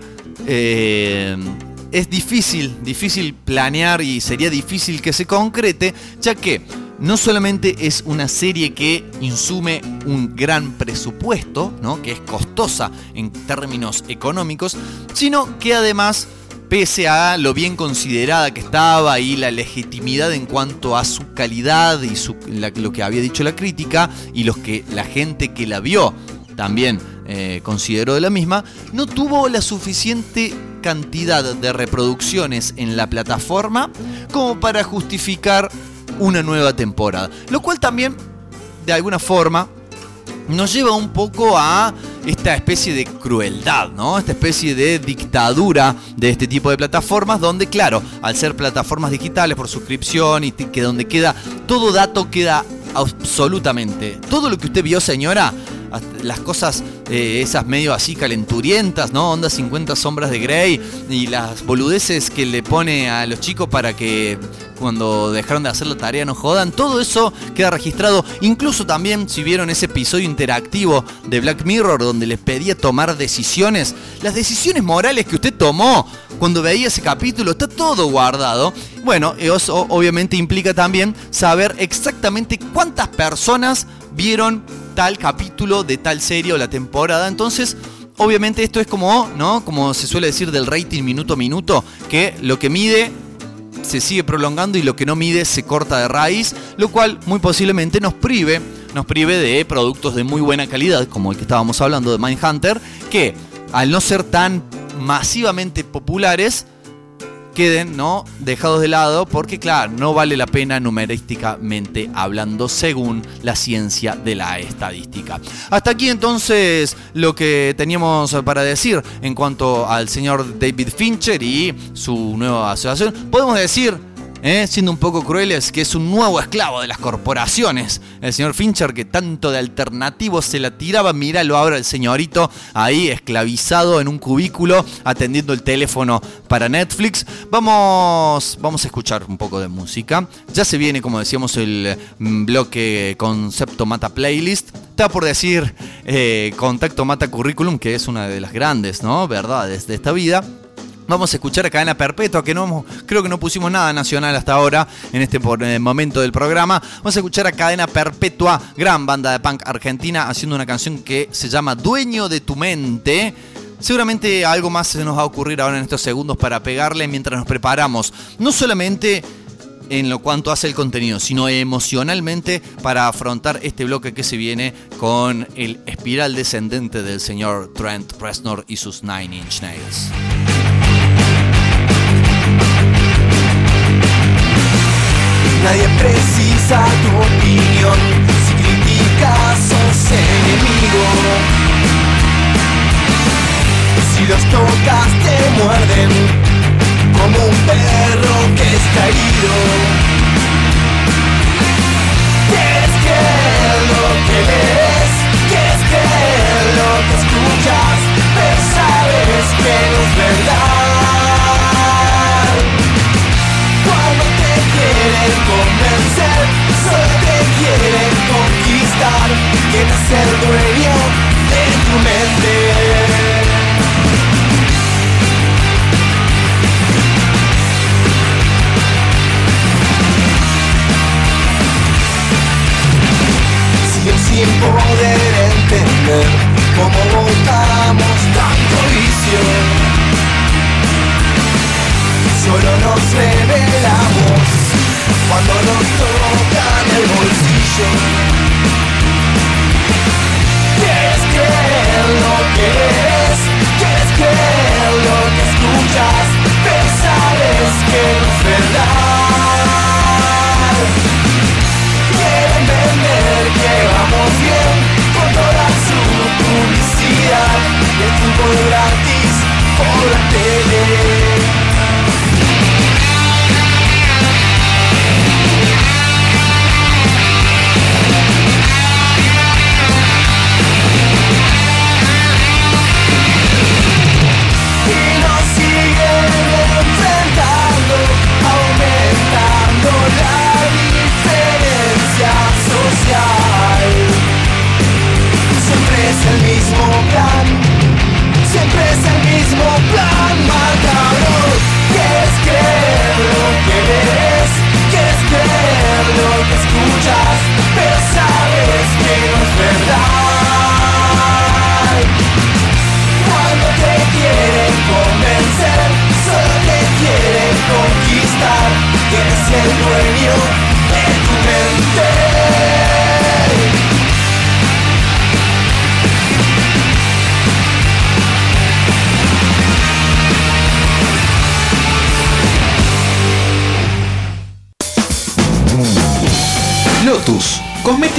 es difícil, difícil planear y sería difícil que se concrete, ya que no solamente es una serie que insume un gran presupuesto, ¿no? que es costosa en términos económicos, sino que además pese a lo bien considerada que estaba y la legitimidad en cuanto a su calidad y lo que había dicho la crítica y los que la gente que la vio también eh, consideró de la misma, no tuvo la suficiente cantidad de reproducciones en la plataforma como para justificar una nueva temporada. Lo cual también, de alguna forma, nos lleva un poco a esta especie de crueldad, ¿no? Esta especie de dictadura de este tipo de plataformas donde, claro, al ser plataformas digitales por suscripción y que donde queda todo dato queda absolutamente. Todo lo que usted vio, señora, las cosas eh, esas medio así calenturientas, ¿no? Onda 50 sombras de Grey y las boludeces que le pone a los chicos para que cuando dejaron de hacer la tarea no jodan, todo eso queda registrado. Incluso también si vieron ese episodio interactivo de Black Mirror donde les pedía tomar decisiones, las decisiones morales que usted tomó cuando veía ese capítulo, está todo guardado. Bueno, eso obviamente implica también saber exactamente cuántas personas vieron tal capítulo de tal serie o la temporada. Entonces, obviamente esto es como, ¿no? Como se suele decir del rating minuto a minuto, que lo que mide se sigue prolongando y lo que no mide se corta de raíz, lo cual muy posiblemente nos prive, nos prive de productos de muy buena calidad, como el que estábamos hablando de Mindhunter, que al no ser tan masivamente populares, queden ¿no? dejados de lado porque claro, no vale la pena numerísticamente hablando según la ciencia de la estadística. Hasta aquí entonces lo que teníamos para decir en cuanto al señor David Fincher y su nueva asociación. Podemos decir ¿eh? siendo un poco crueles, que es un nuevo esclavo de las corporaciones. El señor Fincher, que tanto de alternativo se la tiraba, míralo ahora el señorito ahí esclavizado en un cubículo atendiendo el teléfono para Netflix. Vamos, vamos a escuchar un poco de música. Ya se viene, como decíamos, el mm, bloque Concepto Mata Playlist. Está por decir eh, Contacto Mata Curriculum, que es una de las grandes, ¿no? Verdades de esta vida. Vamos a escuchar a Cadena Perpetua, que no creo que no pusimos nada nacional hasta ahora en este eh, momento del programa. Vamos a escuchar a Cadena Perpetua, gran banda de punk argentina, haciendo una canción que se llama Dueño de tu mente. Seguramente algo más se nos va a ocurrir ahora en estos segundos para pegarle mientras nos preparamos. No solamente en lo cuanto hace el contenido, sino emocionalmente para afrontar este bloque que se viene con el espiral descendente del señor Trent Reznor y sus Nine Inch Nails. Nadie precisa tu opinión. Si criticas, sos enemigo. Si los tocas, te muerden. Como un perro que está herido. ¿Quieres creer lo que lees? ¿Quieres creer lo que escuchas? Pero sabes que no es verdad. quieren convencer, solo te quieren conquistar, quieren ser dueño de tu mente. sin poder entender cómo votamos tanto vicio. Solo nos revelamos cuando nos tocan el bolsillo. ¿Quieres creer lo que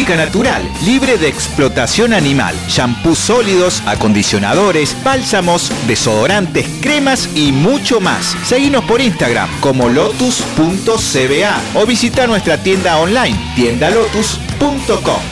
Natural, libre de explotación animal, shampoos sólidos, acondicionadores, bálsamos, desodorantes, cremas y mucho más. Seguinos por Instagram como lotus.cba o visita nuestra tienda online, tiendalotus.com.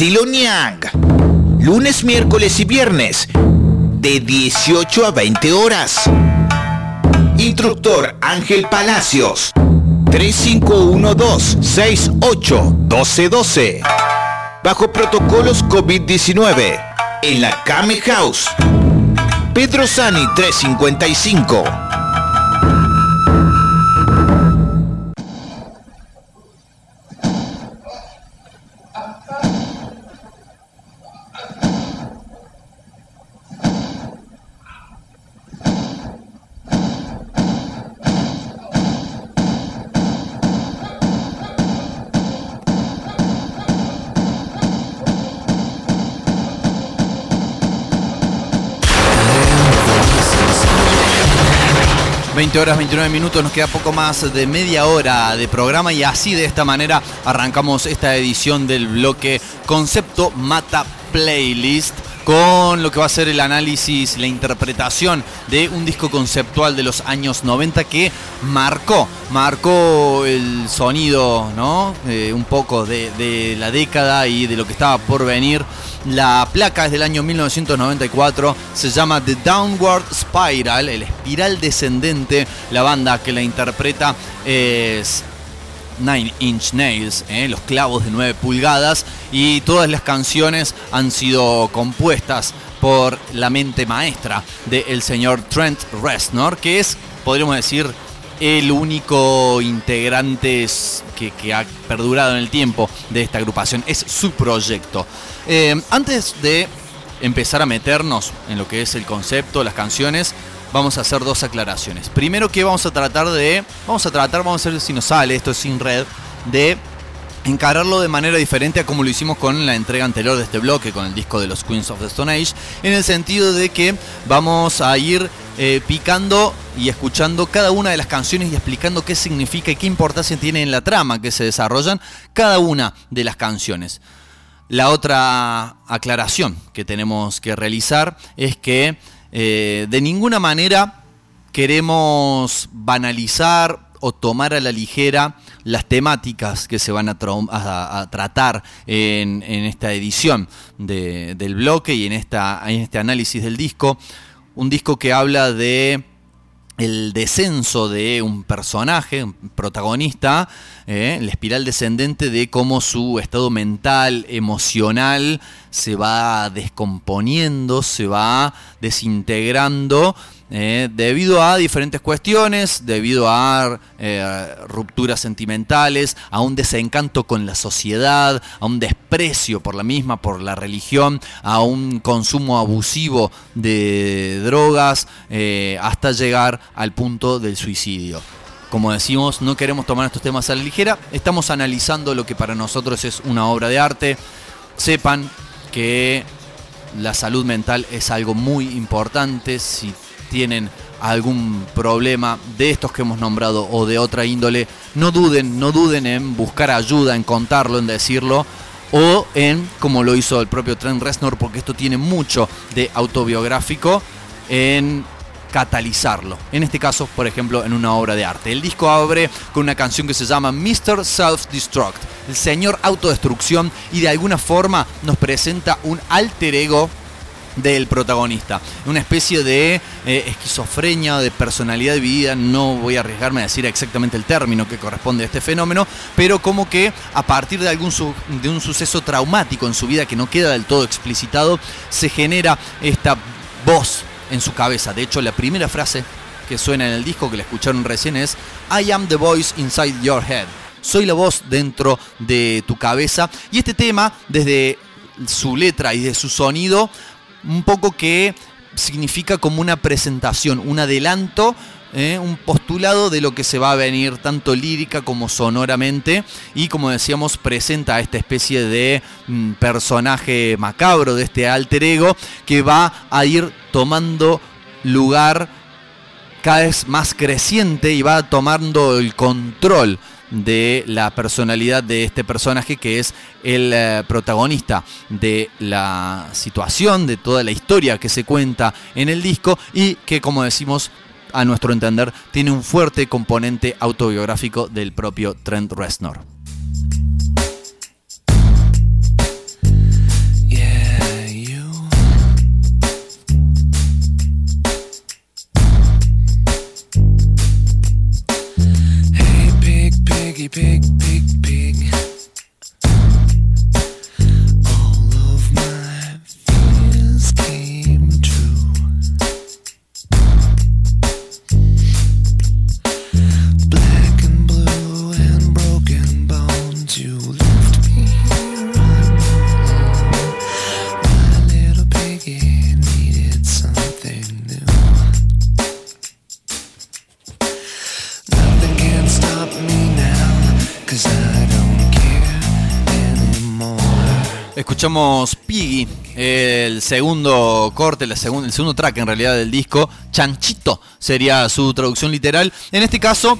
Estilo Nyang. Lunes, miércoles y viernes. De 18 a 20 horas. Instructor Ángel Palacios. 3512-681212. Bajo protocolos COVID-19. En la Kame House. Pedro Sani 355. 20 horas 29 minutos, nos queda poco más de media hora de programa y así de esta manera arrancamos esta edición del bloque Concepto Mata Playlist con lo que va a ser el análisis, la interpretación de un disco conceptual de los años 90 que marcó, marcó el sonido, ¿no? Eh, un poco de, de la década y de lo que estaba por venir. La placa es del año 1994, se llama The Downward Spiral, el espiral descendente. La banda que la interpreta es Nine Inch Nails, ¿eh? los clavos de 9 pulgadas, y todas las canciones han sido compuestas por la mente maestra del señor Trent Reznor, que es, podríamos decir, el único integrante que ha perdurado en el tiempo de esta agrupación. Es su proyecto. Eh, antes de empezar a meternos en lo que es el concepto, las canciones, vamos a hacer dos aclaraciones. Primero que vamos a tratar de, vamos a tratar, vamos a ver si nos sale esto es sin red, de encararlo de manera diferente a como lo hicimos con la entrega anterior de este bloque, con el disco de los Queens of the Stone Age, en el sentido de que vamos a ir eh, picando y escuchando cada una de las canciones y explicando qué significa y qué importancia tiene en la trama que se desarrollan cada una de las canciones. La otra aclaración que tenemos que realizar es que eh, de ninguna manera queremos banalizar o tomar a la ligera las temáticas que se van a, tra- a- a tratar en, esta edición de- del bloque y en este análisis del disco. Un disco que habla de el descenso de un personaje, un protagonista, eh, la espiral descendente de cómo su estado mental, emocional, se va descomponiendo, se va desintegrando. Eh, debido a diferentes cuestiones, debido a eh, rupturas sentimentales, a un desencanto con la sociedad, a un desprecio por la misma, por la religión, a un consumo abusivo de drogas, eh, hasta llegar al punto del suicidio. Como decimos, no queremos tomar estos temas a la ligera, estamos analizando lo que para nosotros es una obra de arte. Sepan que la salud mental es algo muy importante. Si tienen algún problema de estos que hemos nombrado o de otra índole, no duden, no duden en buscar ayuda, en contarlo, en decirlo. O en, como lo hizo el propio Trent Reznor, porque esto tiene mucho de autobiográfico, en catalizarlo. En este caso, por ejemplo, en una obra de arte. El disco abre con una canción que se llama Mr. Self-Destruct, el señor autodestrucción, y de alguna forma nos presenta un alter ego del protagonista. Una especie de eh, esquizofrenia, de personalidad dividida, no voy a arriesgarme a decir exactamente el término que corresponde a este fenómeno, pero como que a partir de algún de un suceso traumático en su vida que no queda del todo explicitado, se genera esta voz en su cabeza. De hecho, la primera frase que suena en el disco que la escucharon recién es I am the voice inside your head. Soy la voz dentro de tu cabeza. Y este tema, desde su letra y de su sonido, un poco que significa como una presentación, un adelanto, eh, un postulado de lo que se va a venir tanto lírica como sonoramente. Y como decíamos presenta a esta especie de mm, personaje macabro de este alter ego que va a ir tomando lugar cada vez más creciente y va tomando el control de la personalidad de este personaje que es el eh, protagonista de la situación, de toda la historia que se cuenta en el disco y que como decimos a nuestro entender tiene un fuerte componente autobiográfico del propio Trent Reznor. Big. Escuchamos Piggy, el segundo corte, el segundo track en realidad del disco. Chanchito sería su traducción literal. En este caso,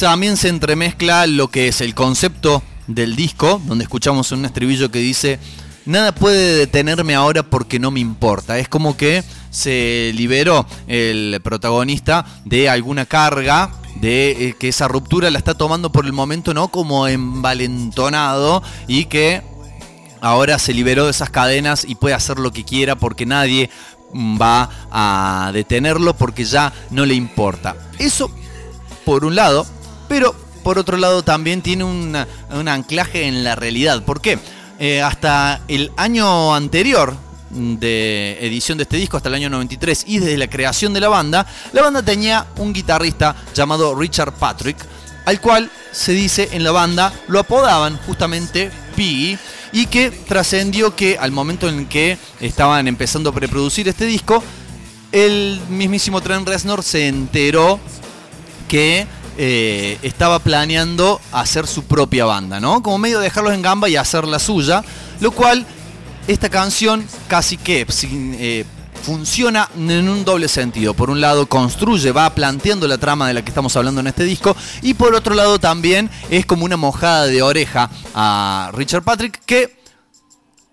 también se entremezcla lo que es el concepto del disco, donde escuchamos un estribillo que dice, nada puede detenerme ahora porque no me importa. Es como que se liberó el protagonista de alguna carga, de eh, que esa ruptura la está tomando por el momento, ¿no? Como envalentonado y que ahora se liberó de esas cadenas y puede hacer lo que quiera porque nadie mm, va a detenerlo porque ya no le importa. Eso por un lado, pero por otro lado también tiene un anclaje en la realidad. ¿Por qué? Eh, hasta el año anterior de edición de este disco, hasta el año 93 y desde la creación de la banda, la banda tenía un guitarrista llamado Richard Patrick, al cual se dice en la banda lo apodaban justamente Piggy y que trascendió que al momento en que estaban empezando a preproducir este disco, el mismísimo Trent Reznor se enteró que eh, estaba planeando hacer su propia banda, ¿no? Como medio de dejarlos en gamba y hacer la suya, lo cual esta canción casi que sin, eh, funciona en un doble sentido. Por un lado construye, va planteando la trama de la que estamos hablando en este disco y por otro lado también es como una mojada de oreja a Richard Patrick que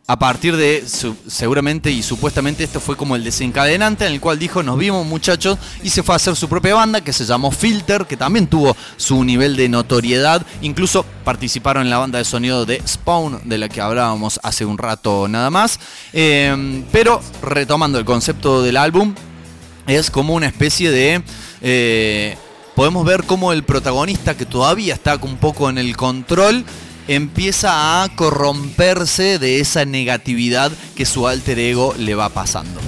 a partir de, seguramente y supuestamente esto fue como el desencadenante en el cual dijo, nos vimos muchachos, y se fue a hacer su propia banda que se llamó Filter, que también tuvo su nivel de notoriedad, incluso participaron en la banda de sonido de Spawn, de la que hablábamos hace un rato nada más, Eh, pero retomando el concepto del álbum, es como una especie de... eh, podemos ver cómo el protagonista, que todavía está un poco en el control, empieza a corromperse de esa negatividad que su alter ego le va pasando.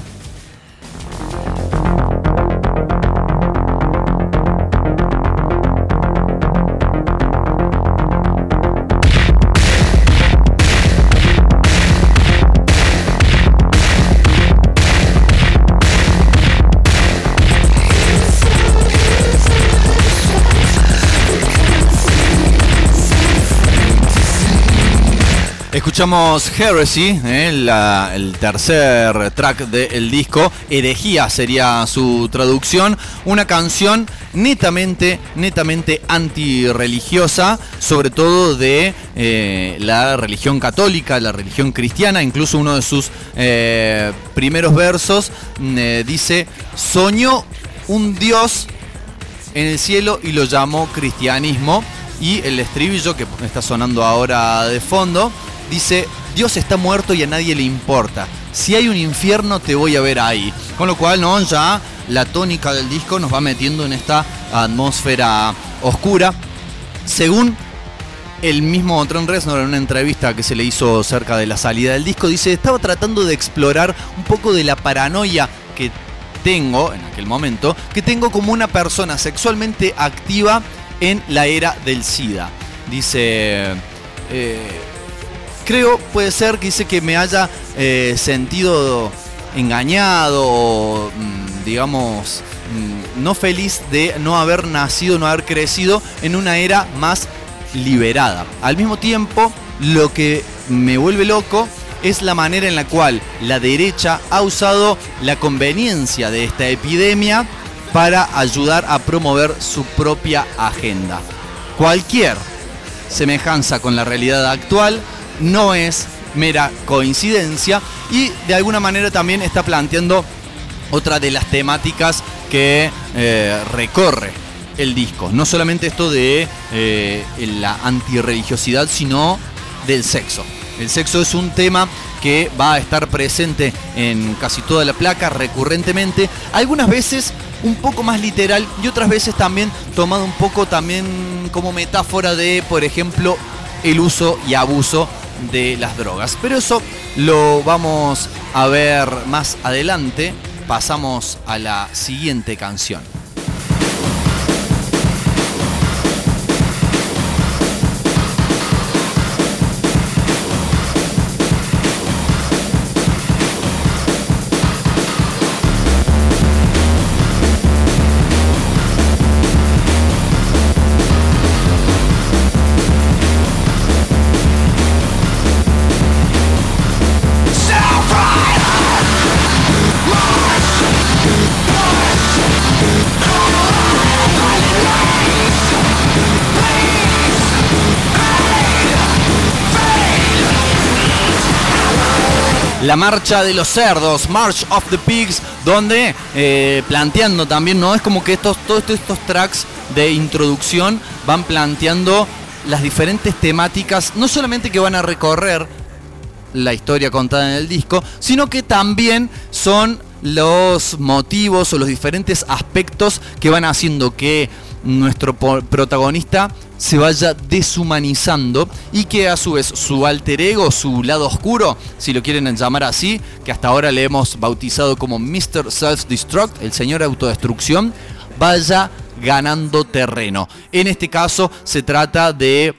Escuchamos Heresy, eh, el tercer track del disco. Herejía sería su traducción. Una canción netamente, netamente antirreligiosa, sobre todo de eh, la religión católica, la religión cristiana. Incluso uno de sus eh, primeros versos mm, dice: Soñó un Dios en el cielo y lo llamó cristianismo. Y el estribillo que está sonando ahora de fondo dice, Dios está muerto y a nadie le importa. Si hay un infierno te voy a ver ahí. Con lo cual, ¿no? Ya la tónica del disco nos va metiendo en esta atmósfera oscura. Según el mismo Trent Reznor en una entrevista que se le hizo cerca de la salida del disco, dice, estaba tratando de explorar un poco de la paranoia que tengo en aquel momento, que tengo como una persona sexualmente activa en la era del SIDA. Dice, eh, creo, puede ser que dice que me haya eh, sentido engañado mm, digamos, mm, no feliz de no haber nacido, no haber crecido en una era más liberada. Al mismo tiempo, lo que me vuelve loco es la manera en la cual la derecha ha usado la conveniencia de esta epidemia para ayudar a promover su propia agenda. Cualquier semejanza con la realidad actual no es mera coincidencia y de alguna manera también está planteando otra de las temáticas que eh, recorre el disco. No solamente esto de eh, la antirreligiosidad, sino del sexo. El sexo es un tema que va a estar presente en casi toda la placa recurrentemente, algunas veces un poco más literal y otras veces también tomado un poco también como metáfora de, por ejemplo, el uso y abuso de las drogas. Pero eso lo vamos a ver más adelante. Pasamos a la siguiente canción. La marcha de los cerdos, March of the Pigs, donde eh, planteando también, ¿no? Es como que estos, todos estos- estos tracks de introducción van planteando las diferentes temáticas, no solamente que van a recorrer la historia contada en el disco, sino que también son los motivos o los diferentes aspectos que van haciendo que nuestro protagonista se vaya deshumanizando y que a su vez su alter ego, su lado oscuro, si lo quieren llamar así, que hasta ahora le hemos bautizado como Mr. Self-Destruct, el señor autodestrucción, vaya ganando terreno. En este caso se trata de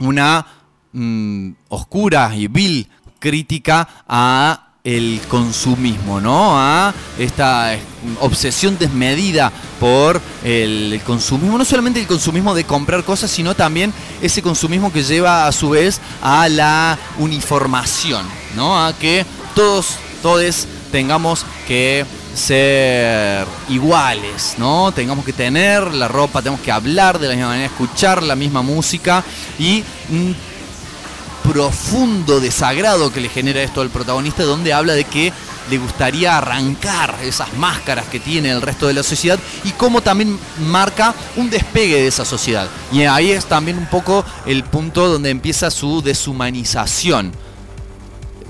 una mm, oscura y vil crítica a el consumismo, ¿no? A esta eh, obsesión desmedida por el consumismo, no solamente el consumismo de comprar cosas, sino también ese consumismo que lleva a su vez a la uniformación, ¿no? A que todos, todos tengamos que ser iguales, ¿no? Tengamos que tener la ropa, tenemos que hablar de la misma manera, escuchar la misma música y un profundo desagrado que le genera esto al protagonista, donde habla de que le gustaría arrancar esas máscaras que tiene el resto de la sociedad y cómo también marca un despegue de esa sociedad. Y ahí es también un poco el punto donde empieza su deshumanización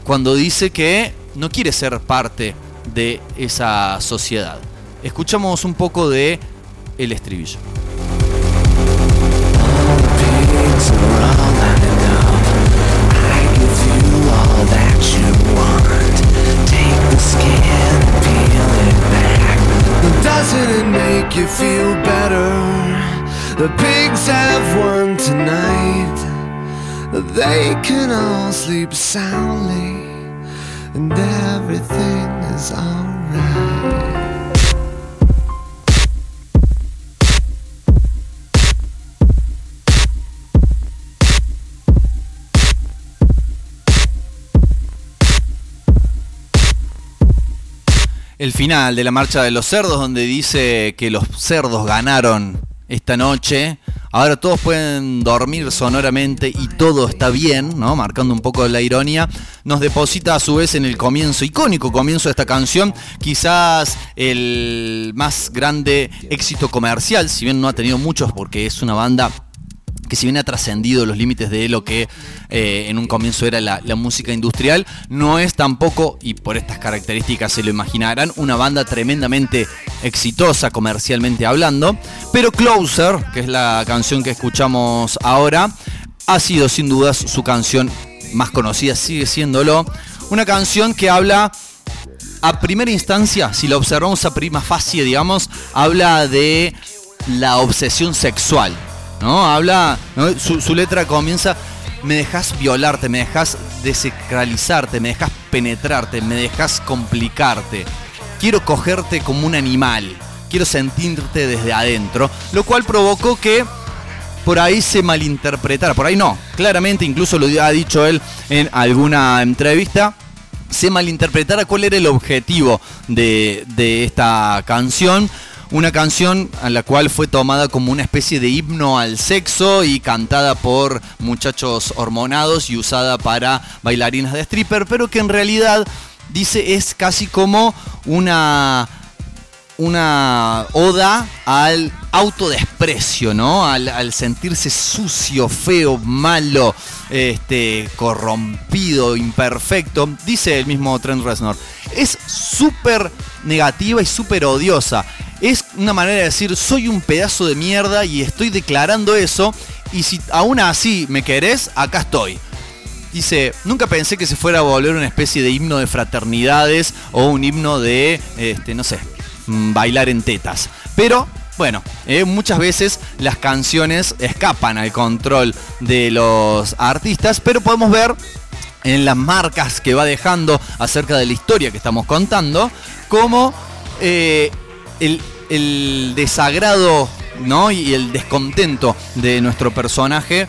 cuando dice que no quiere ser parte de esa sociedad. Escuchamos un poco de el estribillo. You feel better? The pigs have won tonight. They can all sleep soundly, and everything is alright. El final de la marcha de los cerdos, donde dice que los cerdos ganaron esta noche. Ahora todos pueden dormir sonoramente y todo está bien, ¿no? Marcando un poco la ironía. Nos deposita a su vez en el comienzo, icónico comienzo de esta canción, quizás el más grande éxito comercial, si bien no ha tenido muchos porque es una banda que si bien ha trascendido los límites de lo que eh, en un comienzo era la, la música industrial, no es tampoco, y por estas características se lo imaginarán, una banda tremendamente exitosa comercialmente hablando. Pero Closer, que es la canción que escuchamos ahora, ha sido sin dudas su canción más conocida, sigue siéndolo. Una canción que habla a primera instancia, si la observamos a prima facie, digamos, habla de la obsesión sexual. ¿No? Habla. Su, letra comienza. Me dejas violarte, me dejas desacralizarte, me dejas penetrarte, me dejas complicarte. Quiero cogerte como un animal. Quiero sentirte desde adentro. Lo cual provocó que por ahí se malinterpretara. Por ahí no. Claramente, incluso lo ha dicho él en alguna entrevista se malinterpretara cuál era el objetivo de esta canción. Una canción a la cual fue tomada como una especie de himno al sexo y cantada por muchachos hormonados y usada para bailarinas de stripper, pero que en realidad dice es casi como una una oda al autodesprecio, ¿no? Al, sentirse sucio, feo, malo, este, corrompido, imperfecto. Dice el mismo Trent Reznor. Es súper negativa y súper odiosa. Es una manera de decir, soy un pedazo de mierda y estoy declarando eso. Y si aún así me querés, acá estoy. Dice, nunca pensé que se fuera a volver una especie de himno de fraternidades o un himno de, este, no sé, mm, bailar en tetas. Pero, bueno, eh, muchas veces las canciones escapan al control de los artistas, pero podemos ver en las marcas que va dejando acerca de la historia que estamos contando, como eh, el, el desagrado ¿no? y el descontento de nuestro personaje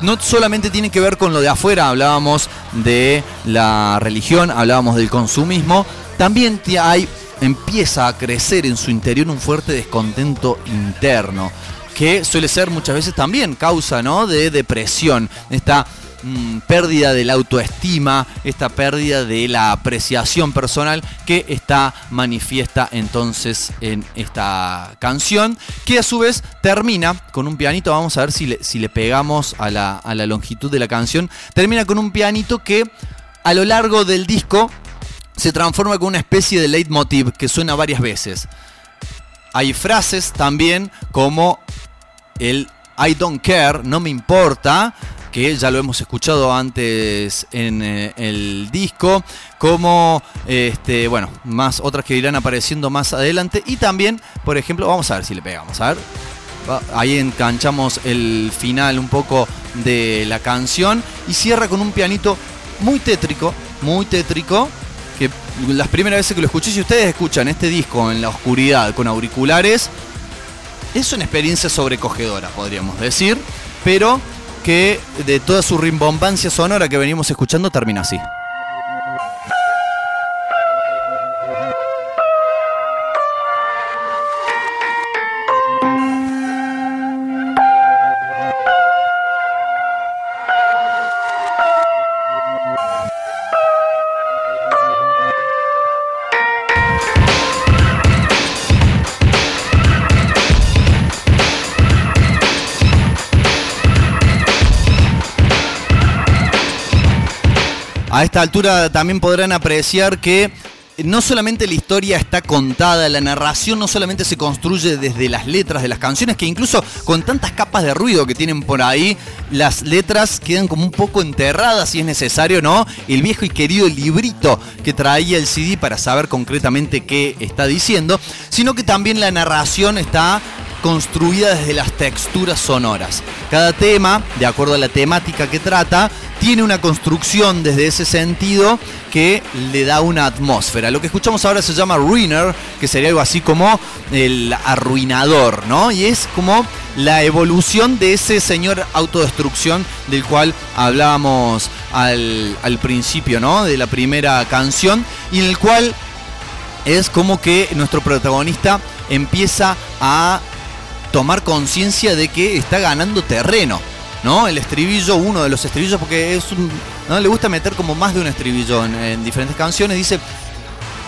no solamente tiene que ver con lo de afuera, hablábamos de la religión, hablábamos del consumismo, también hay, empieza a crecer en su interior un fuerte descontento interno, que suele ser muchas veces también causa ¿no? de depresión, esta mm, pérdida de la autoestima, esta pérdida de la apreciación personal que está manifiesta entonces en esta canción, que a su vez termina con un pianito, vamos a ver si le, si le pegamos a la, a la longitud de la canción, termina con un pianito que a lo largo del disco se transforma con una especie de leitmotiv que suena varias veces. Hay frases también como el I don't care, no me importa, que ya lo hemos escuchado antes en eh, el disco, como este, bueno, más otras que irán apareciendo más adelante y también, por ejemplo, vamos a ver si le pegamos, a ver. Ahí enganchamos el final un poco de la canción y cierra con un pianito muy tétrico, muy tétrico, que las primeras veces que lo escuché, si ustedes escuchan este disco en la oscuridad con auriculares, es una experiencia sobrecogedora, podríamos decir, pero que de toda su rimbombancia sonora que venimos escuchando termina así. A esta altura también podrán apreciar que no solamente la historia está contada, la narración no solamente se construye desde las letras de las canciones, que incluso con tantas capas de ruido que tienen por ahí, las letras quedan como un poco enterradas si es necesario, ¿no? El viejo y querido librito que traía el CD para saber concretamente qué está diciendo, sino que también la narración está construida desde las texturas sonoras. Cada tema, de acuerdo a la temática que trata, tiene una construcción desde ese sentido que le da una atmósfera. Lo que escuchamos ahora se llama Ruiner, que sería algo así como el arruinador, ¿no? Y es como la evolución de ese señor autodestrucción del cual hablábamos al, principio, ¿no? De la primera canción, y en el cual es como que nuestro protagonista empieza a tomar conciencia de que está ganando terreno. ¿No? El estribillo, uno de los estribillos, porque es. ¿no? Le gusta meter como más de un estribillo en, en diferentes canciones. Dice.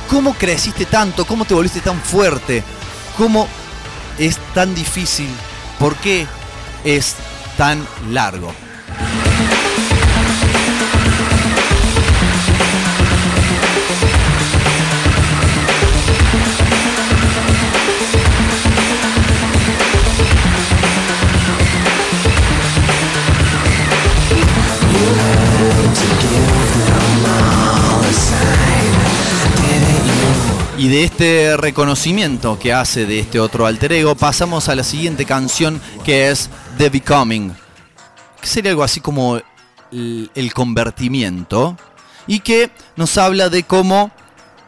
¿Cómo creciste tanto? ¿Cómo te volviste tan fuerte? ¿Cómo es tan difícil? ¿Por qué es tan largo? Y de este reconocimiento que hace de este otro alter ego, pasamos a la siguiente canción que es The Becoming. Que sería algo así como el, convertimiento. Y que nos habla de cómo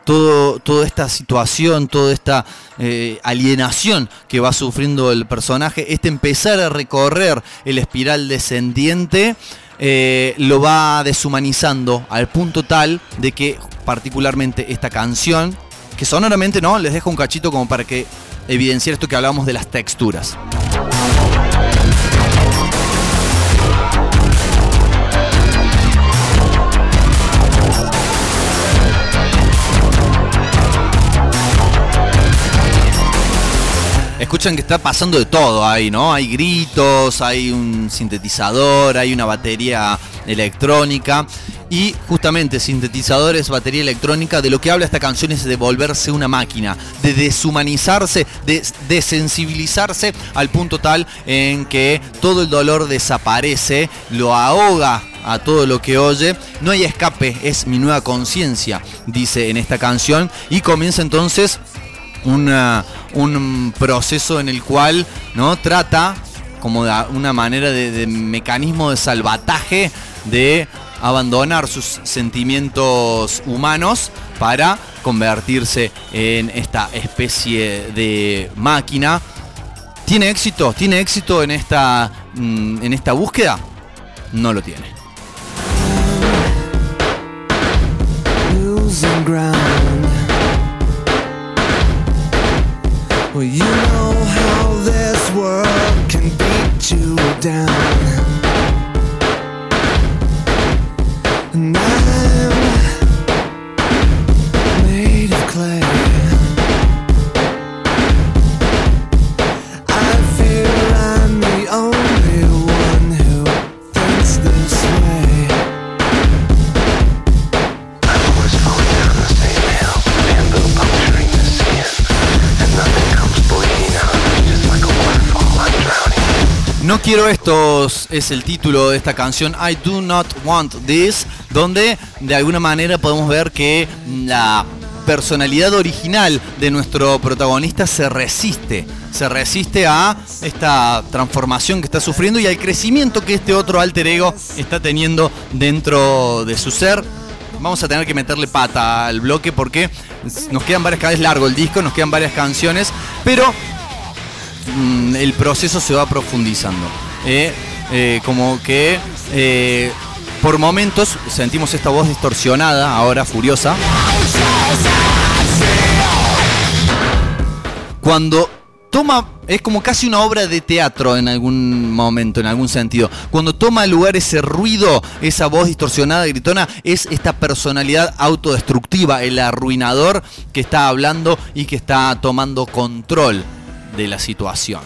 todo, toda esta situación, toda esta eh, alienación que va sufriendo el personaje, este empezar a recorrer el espiral descendiente, eh, lo va deshumanizando al punto tal de que particularmente esta canción, que sonoramente no, les dejo un cachito como para que evidenciar esto que hablábamos de las texturas. Escuchan que está pasando de todo ahí, ¿no? Hay gritos, hay un sintetizador, hay una batería electrónica. Y justamente sintetizadores, batería electrónica, de lo que habla esta canción es de volverse una máquina, de deshumanizarse, de desensibilizarse al punto tal en que todo el dolor desaparece, lo ahoga a todo lo que oye. No hay escape, es mi nueva conciencia, dice en esta canción. Y comienza entonces un proceso en el cual no trata como de una manera de, de mecanismo de salvataje de abandonar sus sentimientos humanos para convertirse en esta especie de máquina. ¿Tiene éxito? ¿Tiene éxito en esta, mm, en esta búsqueda? No lo tiene. You know how this world can beat you down. Quiero estos es el título de esta canción I Do Not Want This, donde de alguna manera podemos ver que la personalidad original de nuestro protagonista se resiste, se resiste a esta transformación que está sufriendo y al crecimiento que este otro alter ego está teniendo dentro de su ser. Vamos a tener que meterle pata al bloque porque nos quedan varias, cada vez largo el disco, nos quedan varias canciones, pero mm, el proceso se va profundizando. Eh, eh, como que eh, por momentos sentimos esta voz distorsionada, ahora furiosa. Cuando toma, es como casi una obra de teatro en algún momento, en algún sentido. Cuando toma lugar ese ruido, esa voz distorsionada, gritona, es esta personalidad autodestructiva, el arruinador que está hablando y que está tomando control de la situación.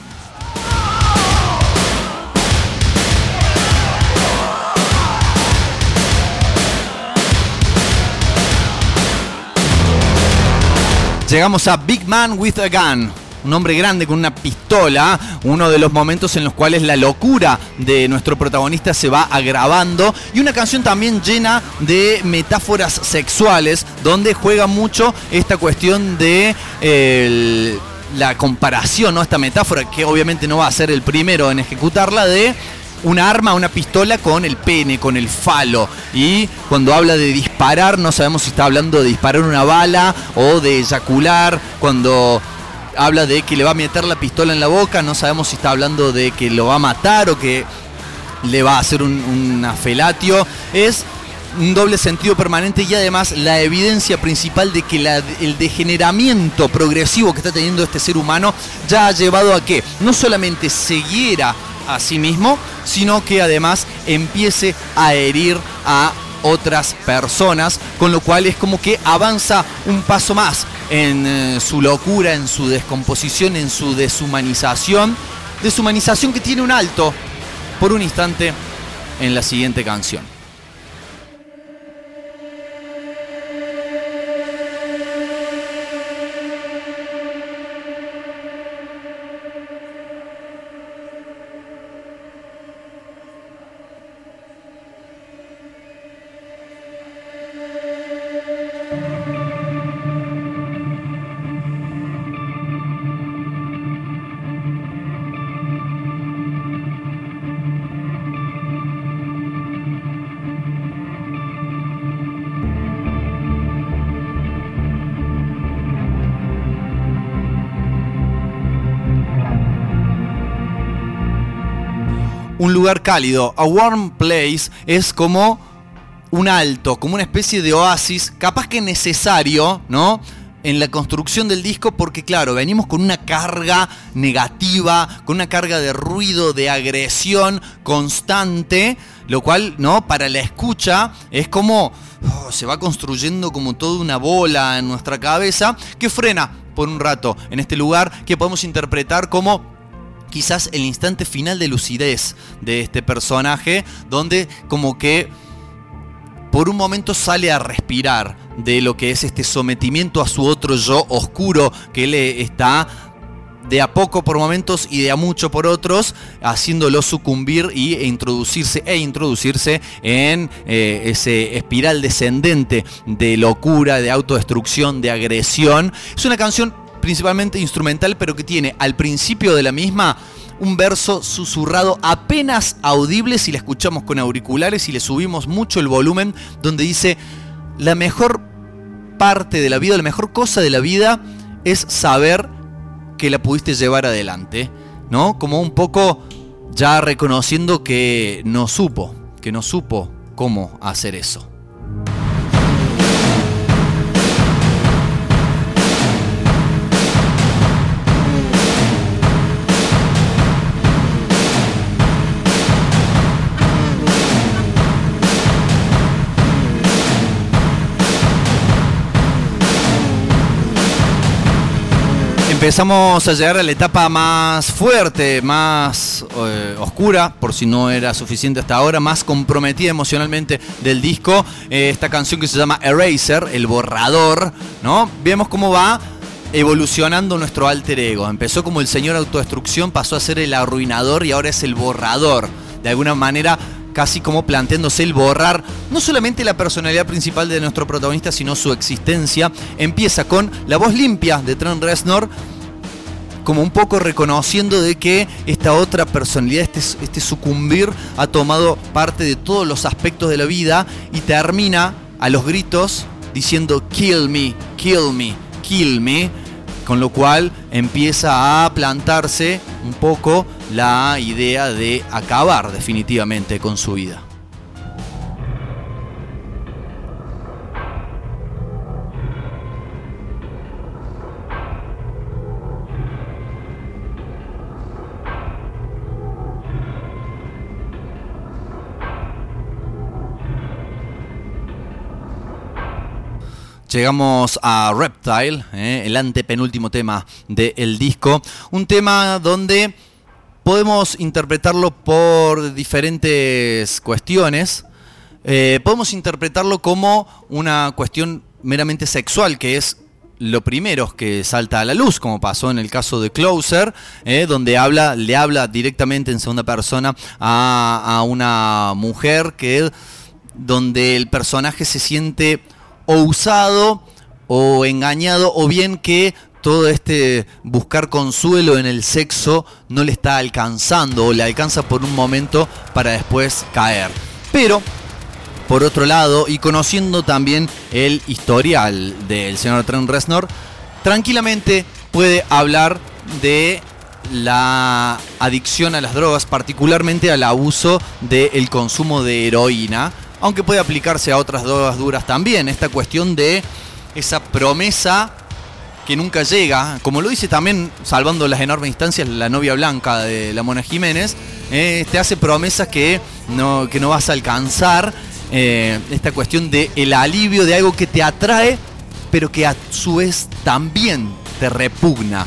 Llegamos a Big Man with a Gun. Un hombre grande con una pistola, uno de los momentos en los cuales la locura de nuestro protagonista se va agravando y una canción también llena de metáforas sexuales donde juega mucho esta cuestión de el- la comparación, ¿no? esta metáfora que obviamente no va a ser el primero en ejecutarla de una arma, una pistola con el pene, con el falo. Y cuando habla de disparar, no sabemos si está hablando de disparar una bala o de eyacular. Cuando habla de que le va a meter la pistola en la boca, no sabemos si está hablando de que lo va a matar o que le va a hacer un, un afelatio. Es un doble sentido permanente y además la evidencia principal de que el degeneramiento progresivo que está teniendo este ser humano ya ha llevado a que no solamente se a sí mismo, sino que además empiece a herir a otras personas, con lo cual es como que avanza un paso más en eh, su locura, en su descomposición, en su deshumanización, deshumanización que tiene un alto por un instante en la siguiente canción. Lugar cálido. A warm place es como un alto, como una especie de oasis, capaz que necesario, ¿no? En la construcción del disco, porque claro, venimos con una carga negativa, con una carga de ruido, de agresión constante, lo cual, ¿no? Para la escucha es como oh, se va construyendo como toda una bola en nuestra cabeza que frena por un rato en este lugar que podemos interpretar como quizás el instante final de lucidez de este personaje, donde como que por un momento sale a respirar de lo que es este sometimiento a su otro yo oscuro que le está de a poco por momentos y de a mucho por otros, haciéndolo sucumbir y, e introducirse e introducirse en eh, ese espiral descendente de locura, de autodestrucción, de agresión. Es una canción principalmente instrumental, pero que tiene al principio de la misma un verso susurrado apenas audible si la escuchamos con auriculares y le subimos mucho el volumen, donde dice, la mejor parte de la vida, la mejor cosa de la vida es saber que la pudiste llevar adelante, ¿no? Como un poco ya reconociendo que no supo, que no supo cómo hacer eso. Empezamos a llegar a la etapa más fuerte, más eh, oscura, por si no era suficiente hasta ahora, más comprometida emocionalmente del disco. Eh, esta canción que se llama Eraser, el borrador, ¿no? Vemos cómo va evolucionando nuestro alter ego. Empezó como el señor autodestrucción, pasó a ser el arruinador y ahora es el borrador. De alguna manera casi como planteándose el borrar no solamente la personalidad principal de nuestro protagonista, sino su existencia. Empieza con la voz limpia de Trent Reznor, como un poco reconociendo de que esta otra personalidad, este, este sucumbir, ha tomado parte de todos los aspectos de la vida y termina a los gritos diciendo kill me, kill me, kill me, con lo cual empieza a plantarse un poco la idea de acabar definitivamente con su vida. Llegamos a Reptile, eh, el antepenúltimo tema del disco. Un tema donde podemos interpretarlo por diferentes cuestiones. Eh, podemos interpretarlo como una cuestión meramente sexual, que es lo primero que salta a la luz, como pasó en el caso de Closer, eh, donde habla, le habla directamente en segunda persona a, a una mujer que donde el personaje se siente o usado o engañado o bien que todo este buscar consuelo en el sexo no le está alcanzando o le alcanza por un momento para después caer. Pero, por otro lado, y conociendo también el historial del señor Trent Reznor, tranquilamente puede hablar de la adicción a las drogas, particularmente al abuso del consumo de heroína, aunque puede aplicarse a otras drogas duras también. Esta cuestión de esa promesa que nunca llega, como lo dice también, salvando las enormes instancias, la novia blanca de la Mona Jiménez, eh, te hace promesas que no, que no vas a alcanzar. eh, esta cuestión de el alivio de algo que te atrae, pero que a su vez también te repugna.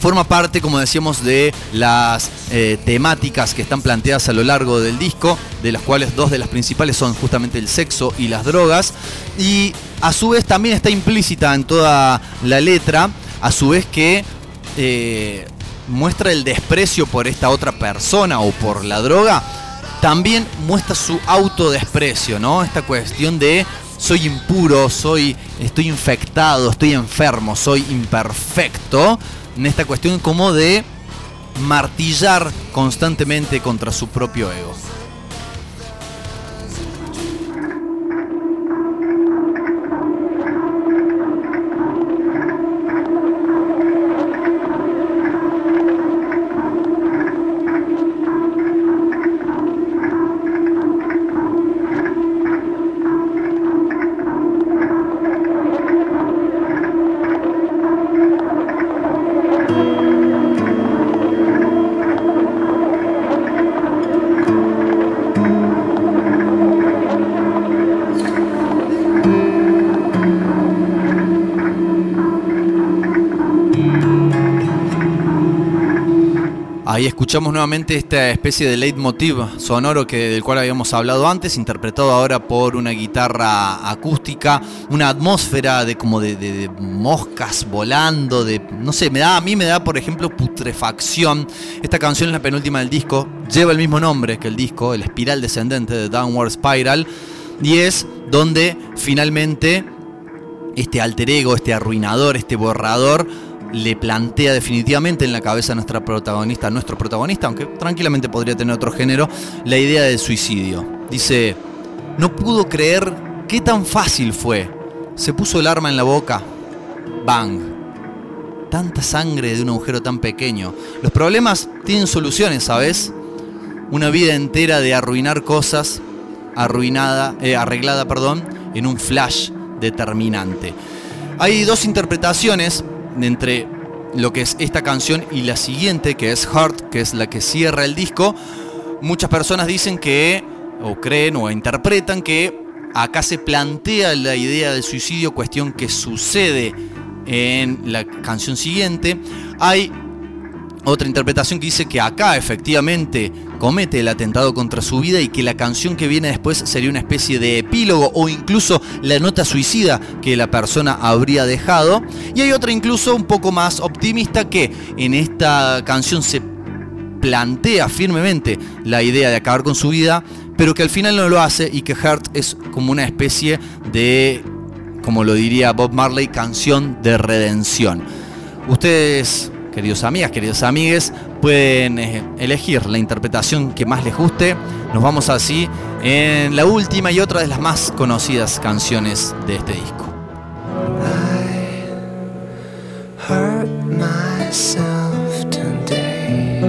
Forma parte, como decíamos, de las eh, temáticas que están planteadas a lo largo del disco, de las cuales dos de las principales son justamente el sexo y las drogas. Y a su vez también está implícita en toda la letra, a su vez que eh, muestra el desprecio por esta otra persona o por la droga, también muestra su autodesprecio, ¿no? Esta cuestión de soy impuro, soy, estoy infectado, estoy enfermo, soy imperfecto. En esta cuestión como de martillar constantemente contra su propio ego. Nuevamente esta especie de leitmotiv sonoro que, del cual habíamos hablado antes, interpretado ahora por una guitarra acústica, una atmósfera de como de, de- de moscas volando, de no sé, me da a mí me da por ejemplo putrefacción. Esta canción es la penúltima del disco, lleva el mismo nombre que el disco, el espiral descendente de Downward Spiral, y es donde finalmente este alter ego, este arruinador, este borrador, le plantea definitivamente en la cabeza a nuestra protagonista, a nuestro protagonista, aunque tranquilamente podría tener otro género, la idea del suicidio. Dice, no pudo creer qué tan fácil fue. Se puso el arma en la boca. Bang. Tanta sangre de un agujero tan pequeño. Los problemas tienen soluciones, ¿sabes? Una vida entera de arruinar cosas, arruinada, eh, arreglada, perdón, en un flash determinante. Hay dos interpretaciones entre lo que es esta canción y la siguiente, que es Heart, que es la que cierra el disco. Muchas personas dicen que, o creen, o interpretan que acá se plantea la idea del suicidio, cuestión que sucede en la canción siguiente. Hay otra interpretación que dice que acá efectivamente comete el atentado contra su vida y que la canción que viene después sería una especie de epílogo o incluso la nota suicida que la persona habría dejado. Y hay otra incluso un poco más optimista que en esta canción se plantea firmemente la idea de acabar con su vida, pero que al final no lo hace y que Hurt es como una especie de, como lo diría Bob Marley, canción de redención. Ustedes, queridos amigas, queridos amigues, pueden eh, elegir la interpretación que más les guste. Nos vamos así en la última y otra de las más conocidas canciones de este disco. hurt myself today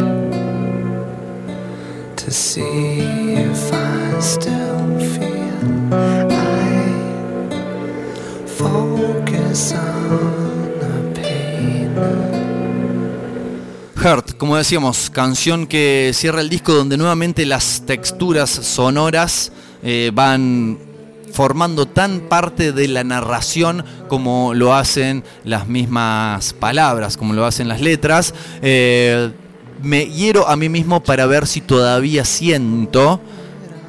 to see if I still feel I focus on Hurt, como decíamos, canción que cierra el disco donde nuevamente las texturas sonoras eh, van formando tan parte de la narración como lo hacen las mismas palabras, como lo hacen las letras. Eh, me hiero a mí mismo para ver si todavía siento.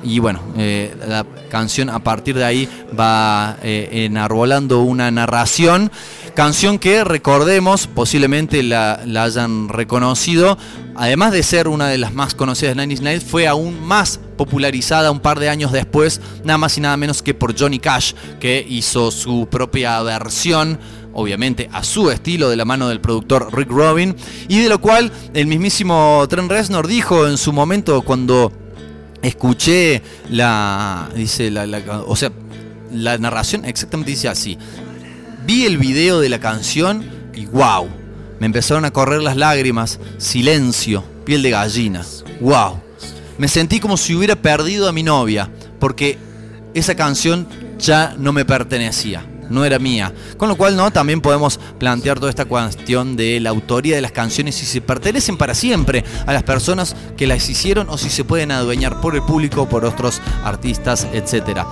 Y bueno, eh, la canción a partir de ahí va eh, enarbolando una narración. Canción que recordemos, posiblemente la, hayan reconocido, además de ser una de las más conocidas de Nine Inch Nails, fue aún más popularizada un par de años después, nada más y nada menos que por Johnny Cash, que hizo su propia versión obviamente a su estilo de la mano del productor Rick Rubin y de lo cual el mismísimo Trent Reznor dijo en su momento cuando escuché la dice la- o sea la narración exactamente dice así vi el video de la canción y wow me empezaron a correr las lágrimas silencio piel de gallina wow me sentí como si hubiera perdido a mi novia porque esa canción ya no me pertenecía no era mía. Con lo cual, ¿no? También podemos plantear toda esta cuestión de la autoría de las canciones si se pertenecen para siempre a las personas que las hicieron o si se pueden adueñar por el público, por otros artistas, etcétera.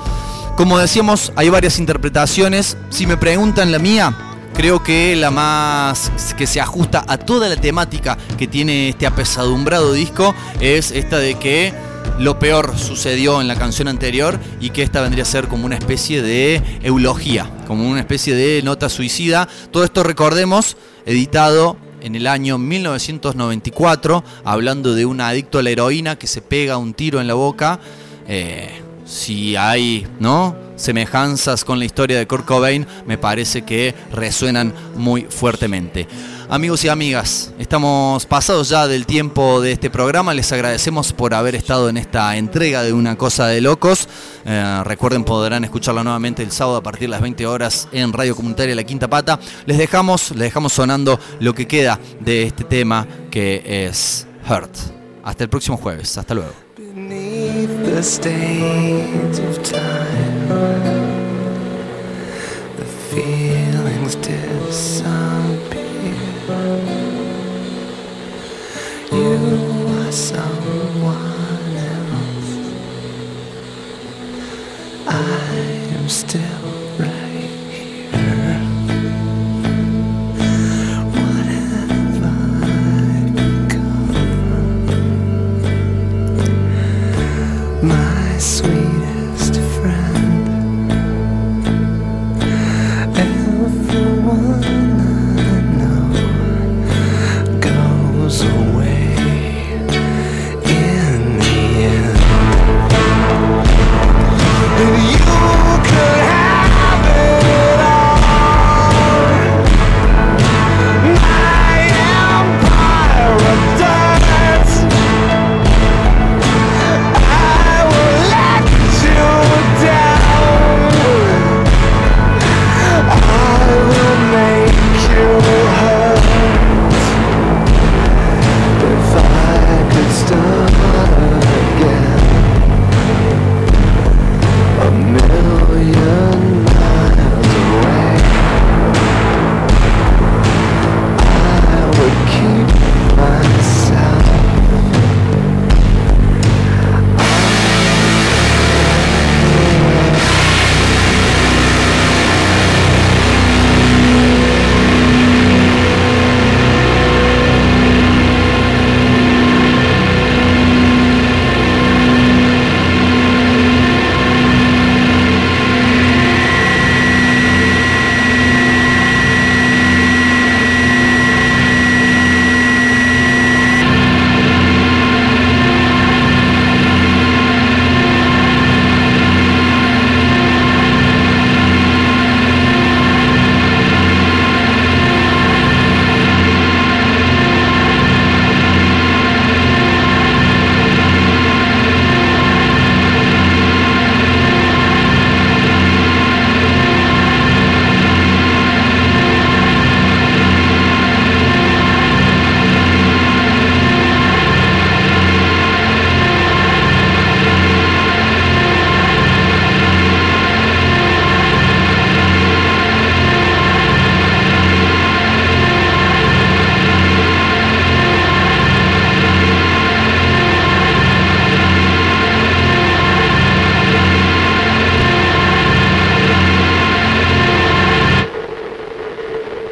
Como decíamos, hay varias interpretaciones. Si me preguntan la mía, creo que la más que se ajusta a toda la temática que tiene este apesadumbrado disco es esta de que lo peor sucedió en la canción anterior y que esta vendría a ser como una especie de eulogía, como una especie de nota suicida. Todo esto recordemos, editado en el año 1994, hablando de un adicto a la heroína que se pega un tiro en la boca. Eh, si hay, ¿no? Semejanzas con la historia de Kurt Cobain, me parece que resuenan muy fuertemente. Amigos y amigas, estamos pasados ya del tiempo de este programa. Les agradecemos por haber estado en esta entrega de Una Cosa de Locos. Eh, recuerden, podrán escucharla nuevamente el sábado a partir de las 20 horas en Radio Comunitaria La Quinta Pata. Les dejamos, les dejamos sonando lo que queda de este tema que es Hurt. Hasta el próximo jueves. Hasta luego. The state of time, the feelings disappear. You are someone else. I am still